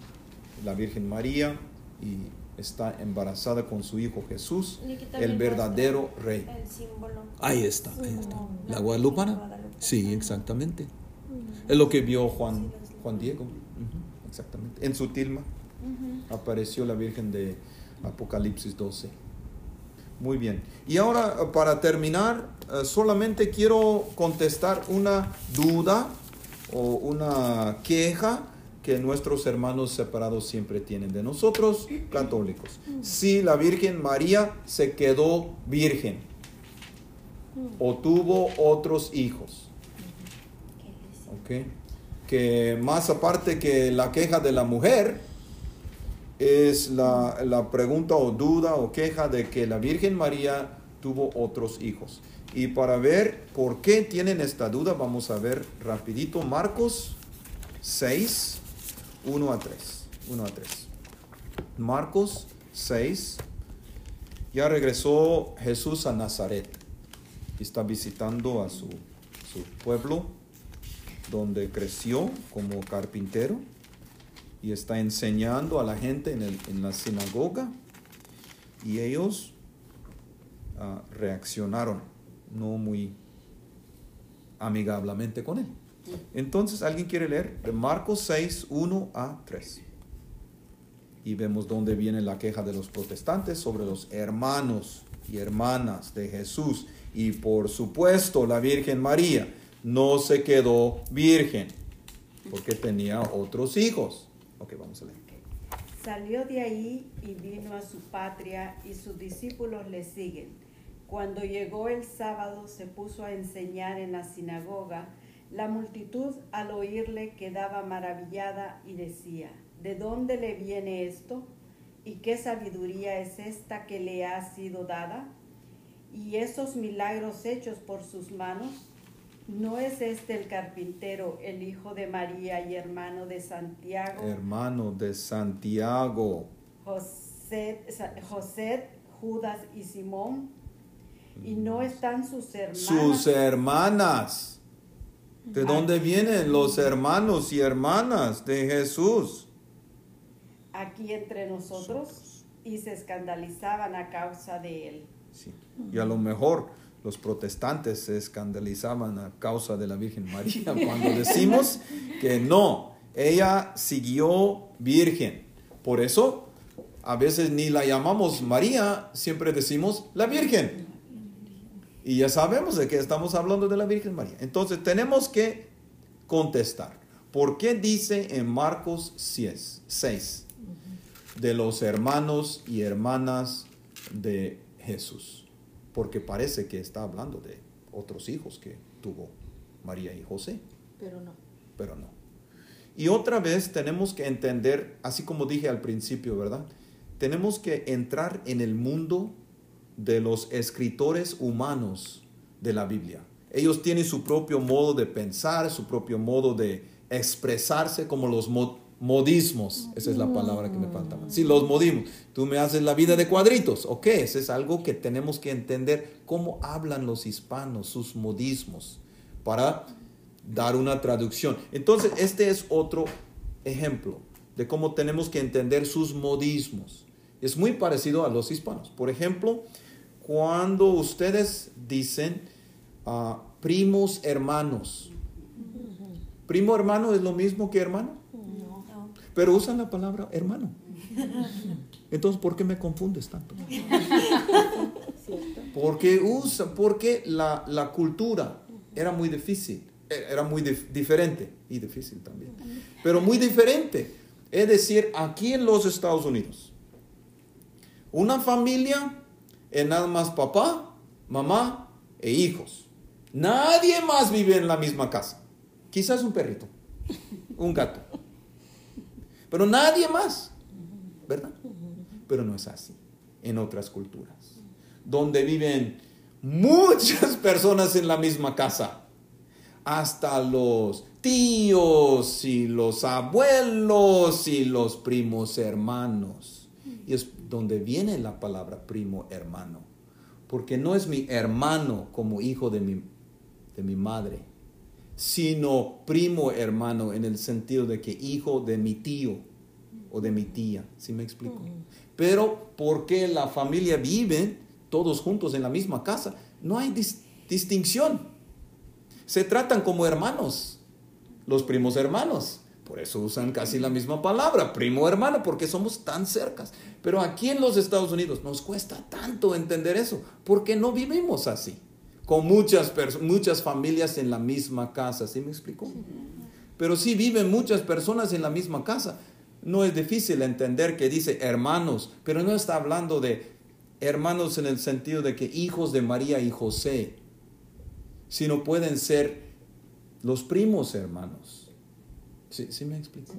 la Virgen María, y está embarazada con su hijo Jesús, el verdadero rey. El símbolo. Ahí está, ahí está. ¿La guadalupana? Guadalupe. Sí, exactamente. Es lo que vio Juan, Juan Diego. Exactamente. En su tilma apareció la Virgen de Apocalipsis 12. Muy bien. Y ahora, eh, para terminar, eh, solamente quiero contestar una duda o una queja que nuestros hermanos separados siempre tienen de nosotros, católicos. Si la Virgen María se quedó virgen o tuvo otros hijos. ¿Qué les- ¿ok? Que más aparte que la queja de la mujer, es la, la pregunta o duda o queja de que la Virgen María tuvo otros hijos. Y para ver por qué tienen esta duda, vamos a ver rapidito Marcos 6, 1 a 3. 1 a 3. Marcos 6. Ya regresó Jesús a Nazaret. Está visitando a su, su pueblo donde creció como carpintero y está enseñando a la gente en, el- en la sinagoga y ellos ah, reaccionaron no muy amigablemente con él. Entonces, ¿alguien quiere leer? De Marcos 6, 1 a 3. Y vemos dónde viene la queja de los protestantes sobre los hermanos y hermanas de Jesús. Y por supuesto, la Virgen María no se quedó virgen porque tenía otros hijos. Ok, vamos a leer. Salió de ahí y vino a su patria y sus discípulos le siguen. Cuando llegó el sábado se puso a enseñar en la sinagoga. La multitud al oírle quedaba maravillada y decía, ¿de dónde le viene esto? ¿Y qué sabiduría es esta que le ha sido dada? Y esos milagros hechos por sus manos, ¿no es este el carpintero, el hijo de María y hermano de Santiago? Hermano de Santiago. José, José Judas y Simón. ¿Y no están sus hermanas? Sus hermanas. ¿De dónde vienen los hermanos y hermanas de Jesús? Aquí entre nosotros y se escandalizaban a causa de él. Sí. Y a lo mejor los protestantes se escandalizaban a causa de la Virgen María [LAUGHS] cuando decimos que no, ella siguió virgen. Por eso a veces ni la llamamos María, siempre decimos la Virgen. Y ya sabemos de que estamos hablando de la Virgen María. Entonces tenemos que contestar. ¿Por qué dice en Marcos 6 de los hermanos y hermanas de Jesús? Porque parece que está hablando de otros hijos que tuvo María y José. Pero no. Pero no. Y otra vez tenemos que entender, así como dije al principio, ¿verdad? Tenemos que entrar en el mundo de los escritores humanos de la Biblia. Ellos tienen su propio modo de pensar, su propio modo de expresarse, como los modismos. Esa es la palabra que me faltaba. Sí, los modismos. Tú me haces la vida de cuadritos. Ok, ese es algo que tenemos que entender cómo hablan los hispanos, sus modismos, para dar una traducción. Entonces, este es otro ejemplo de cómo tenemos que entender sus modismos. Es muy parecido a los hispanos. Por ejemplo, cuando ustedes dicen ah, primos hermanos, primo hermano es lo mismo que hermano, pero usan la palabra hermano. Entonces, ¿por qué me confundes tanto? Porque usa, porque la, la cultura era muy difícil, e, era muy diferente y difícil también, pero muy diferente. Es decir, aquí en los Estados Unidos, una familia es nada más papá, mamá e hijos. Nadie más vive en la misma casa. Quizás un perrito, un gato. Pero nadie más, ¿verdad? Pero no es así en otras culturas, donde viven muchas [LAUGHS] personas en la misma casa. Hasta los tíos y los abuelos y los primos hermanos. Y es donde viene la palabra primo hermano. Porque no es mi hermano como hijo de mi, de mi madre, sino primo hermano en el sentido de que hijo de mi tío o de mi tía. ¿Sí me explico? Pero porque la familia vive todos juntos en la misma casa, no hay distinción. Se tratan como hermanos, los primos hermanos. Por eso usan casi la misma palabra, primo hermano, porque somos tan cercas. Pero aquí en los Estados Unidos nos cuesta tanto entender eso, porque no vivimos así, con muchas, muchas familias en la misma casa, ¿sí me explico? Pero sí viven muchas personas en la misma casa. No es difícil entender que dice hermanos, pero no está hablando de hermanos en el sentido de que hijos de María y José, sino pueden ser los primos hermanos ¿Sí, me explico?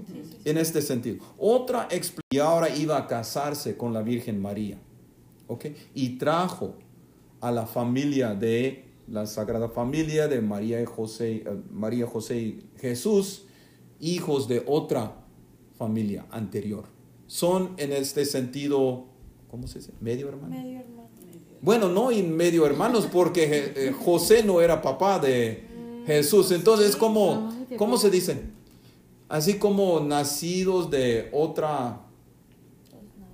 En este sentido. Otra y ahora iba a casarse con la Virgen María. ¿Ok? Y trajo a la familia de la Sagrada Familia de María y José, eh, María, José y Jesús, hijos de otra familia anterior. Son en este sentido, ¿cómo se dice? Medio hermano. Medio hermano. Bueno, no en medio hermanos, porque eh, José no era papá de Jesús. Entonces, ¿cómo, ¿cómo se dice? así como nacidos de otra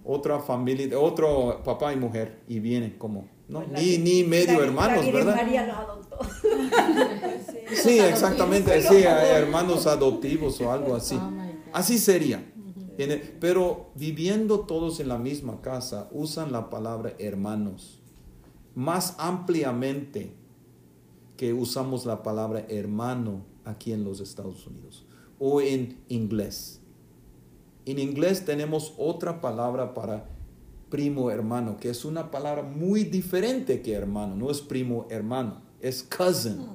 otra familia, de otro papá y mujer y vienen como no pues ni, ni medio hermanos, ¿verdad? María los adoptó. [LAUGHS] sí, exactamente, sí, hermanos adoptivos o algo así. Oh así sería. Pero viviendo todos en la misma casa, usan la palabra hermanos más ampliamente que usamos la palabra hermano aquí en los Estados Unidos o en inglés. En inglés tenemos otra palabra para primo hermano, que es una palabra muy diferente que hermano, no es primo hermano, es cousin.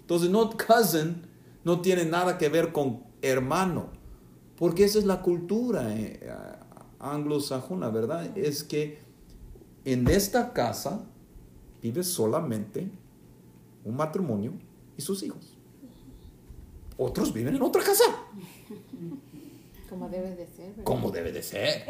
Entonces, no cousin no tiene nada que ver con hermano, porque esa es la cultura eh, anglosajona, ¿verdad? Es que en esta casa vive solamente un matrimonio y sus hijos. Otros viven en otra casa. Como debe de ser. ¿verdad? Como debe de ser.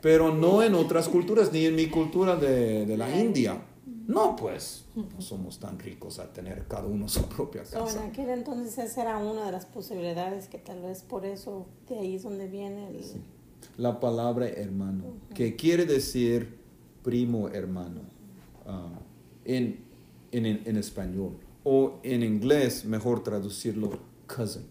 Pero no en otras culturas, ni en mi cultura de, de la India. No, pues, no somos tan ricos a tener cada uno su propia So, en casa. aquel entonces esa era una de las posibilidades que tal vez por eso de ahí es donde viene el... La palabra hermano, que quiere decir primo hermano ah, en, en, en español. O en inglés, mejor traducirlo, cousin.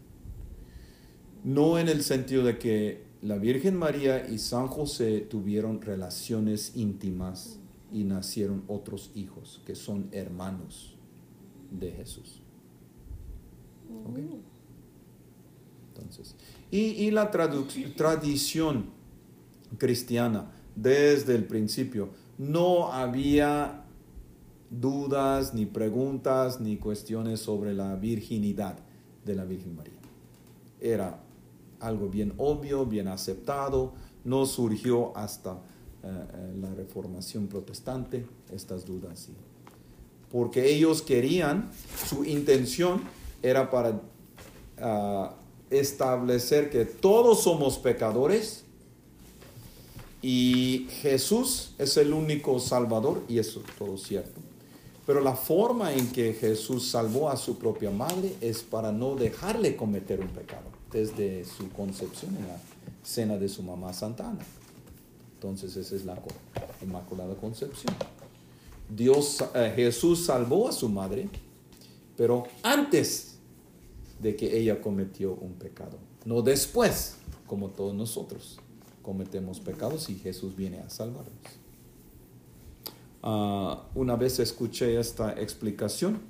No en el sentido de que la Virgen María y San José tuvieron relaciones íntimas y nacieron otros hijos que son hermanos de Jesús. Entonces, y, y la tradición cristiana desde el principio no había dudas, ni preguntas, ni cuestiones sobre la virginidad de la Virgen María. Era algo bien obvio, bien aceptado, no surgió hasta eh, eh, la reformación protestante estas dudas. sí. Porque ellos querían, su intención era para ah, establecer que todos somos pecadores y Jesús es el único salvador, y eso es todo cierto. Pero la forma en que Jesús salvó a su propia madre es para no dejarle cometer un pecado desde su concepción en la cena de su mamá Santana. Entonces esa es la Inmaculada Concepción. Dios, eh, Jesús salvó a su madre, pero antes de que ella cometió un pecado, no después, como todos nosotros cometemos pecados y Jesús viene a salvarnos. Ah, una vez escuché esta explicación.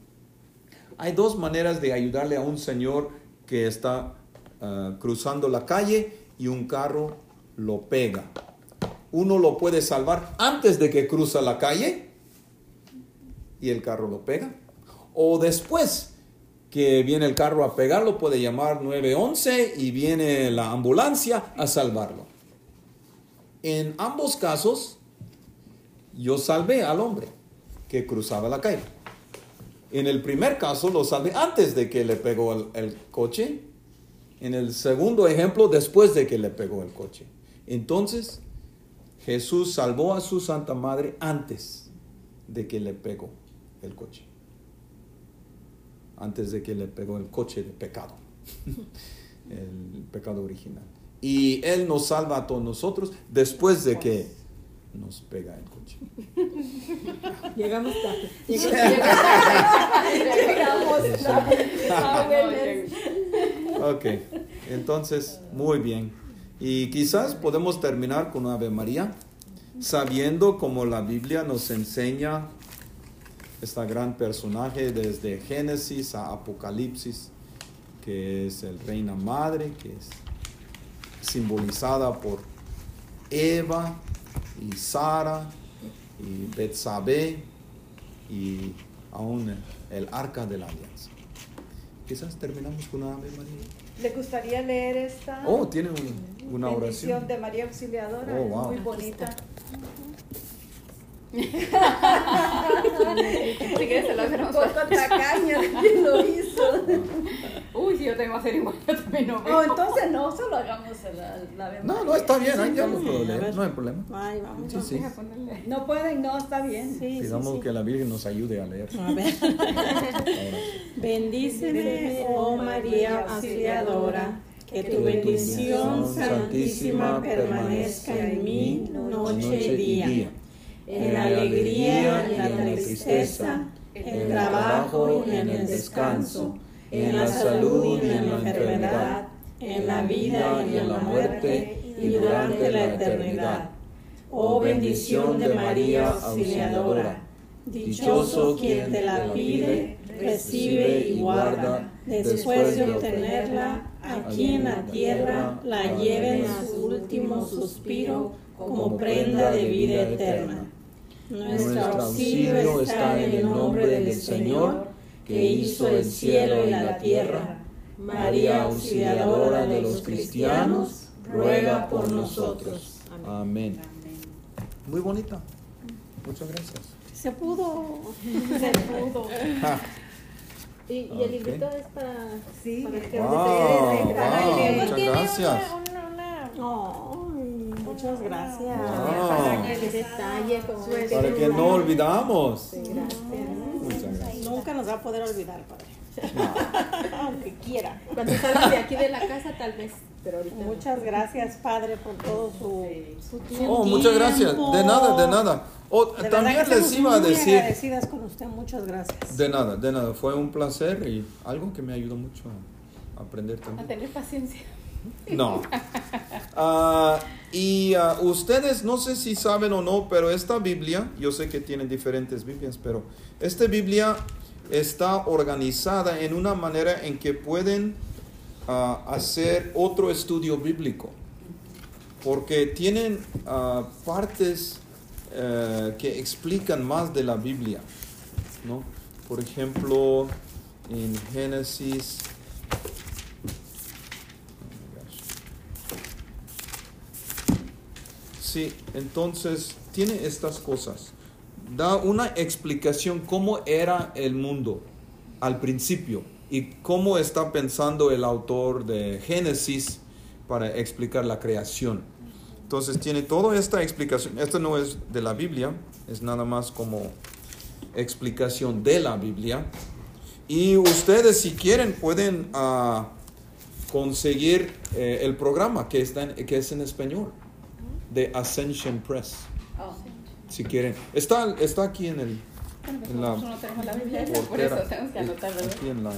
Hay dos maneras de ayudarle a un señor que está ah, cruzando la calle y un carro lo pega. Uno lo puede salvar antes de que cruza la calle y el carro lo pega. O después que viene el carro a pegarlo, puede llamar 911 y viene la ambulancia a salvarlo. En ambos casos, yo salvé al hombre que cruzaba la calle. En el primer caso lo salvé antes de que le pegó el coche. En el segundo ejemplo, después de que le pegó el coche. Entonces, Jesús salvó a su Santa Madre antes de que le pegó el coche. Antes de que le pegó el coche de pecado. [LAUGHS] el pecado original. Y Él nos salva a todos nosotros después de que nos pega el coche. Llegamos tarde. [LAUGHS] Ok, entonces, muy bien. Y quizás podemos terminar con Ave María, sabiendo como la Biblia nos enseña esta gran personaje desde Génesis a Apocalipsis, que es el Reina Madre, que es simbolizada por Eva y Sara y Betsabé y aún el Arca de la Alianza. Quizás terminamos con una Ave María. ¿Le gustaría leer esta Oh, tiene un- una bendición oración. de María Auxiliadora? Oh, Es wow. muy bonita. Si quieres te lo hacemos. Un poco tacaña de quien lo hizo. Uy, si yo tengo que hacer igual, yo también no Oh, veo. entonces no, solo hagamos la, la Ave No, María. no, está bien, ahí ya lo sí, puedo a leer, no hay problema. Ay, vamos. Sí, sí. Deja ponerle. No pueden, no, está bien. Sí, sí, Pidamos sí. que la Virgen nos ayude a leer. A ver. [LAUGHS] Bendíceme, oh María Auxiliadora, que tu bendición santísima permanezca en mí noche y día, en la alegría y en la tristeza, en el trabajo y en el descanso, en la salud y en la enfermedad, en la vida y en la muerte y durante la eternidad. Oh bendición de María Auxiliadora, dichoso quien te la pide, recibe y guarda, después de obtenerla. aquí en la tierra, la lleven a su último suspiro como prenda de vida eterna. Nuestro auxilio está en el nombre del Señor, que hizo el cielo y la tierra. María, auxiliadora de los cristianos, ruega por nosotros. Amén. Muy bonita. Muchas gracias. Se pudo. [LAUGHS] Se pudo. Y, y el Ok. librito es para, Sí, para que Wow, wow, muchas gracias. Una, una, Ay, muchas gracias. Wow. Para que el detalle como Para que no olvidamos. Sí, gracias. Muchas gracias. Nunca nos va a poder olvidar, padre. [LAUGHS] Aunque quiera. Cuando salgan de aquí de la casa tal vez, pero no. Muchas gracias, Padre, por todo su, su tiempo. Oh, muchas gracias. De nada, de nada. Oh, De también les iba a muy decir. agradecidas con usted, muchas gracias. De nada, de nada. Fue un placer y algo que me ayudó mucho a aprender A también. tener paciencia. No. Ah, y ah, ustedes, no sé si saben o no, pero esta Biblia, yo sé que tienen diferentes Biblias, pero esta Biblia está organizada en una manera en que pueden ah, hacer otro estudio bíblico. Porque tienen partes eh, que explican más de la Biblia. ¿no? Por ejemplo, en Génesis. Oh my gosh. Sí, entonces tiene estas cosas. Da una explicación cómo era el mundo al principio y cómo está pensando el autor de Génesis para explicar la creación. Entonces tiene toda esta explicación. Esto no es de la Biblia, es nada más como explicación de la Biblia. Y ustedes si quieren pueden ah, conseguir eh, el programa que, está en- que es en español de Ascension Press. Oh. Si quieren. Está, está aquí en el... Bueno, pues En la nosotros no tenemos la Biblia, por eso portera. tenemos que anotarlo. ¿verdad? Aquí en la-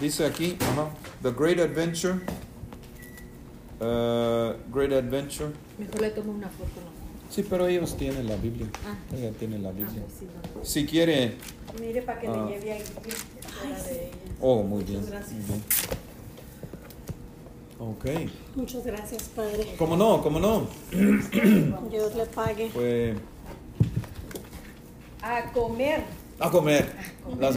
dice aquí, ajá, The Great Adventure. uh, Great Adventure. Mejor le tomo una foto. ¿no? Sí, pero ellos tienen la Biblia. Ah. Ella tiene la Ah, Biblia. pues sí, no. Si quiere... Mire para que Ah. le lleve ahí. de ella. Oh, muy bien. Muchas gracias. muy bien. Ok. Muchas gracias, Padre. ¿Cómo no? ¿Cómo no? [CLEARS THROAT] Dios le pague. Fue A comer. a comer. Las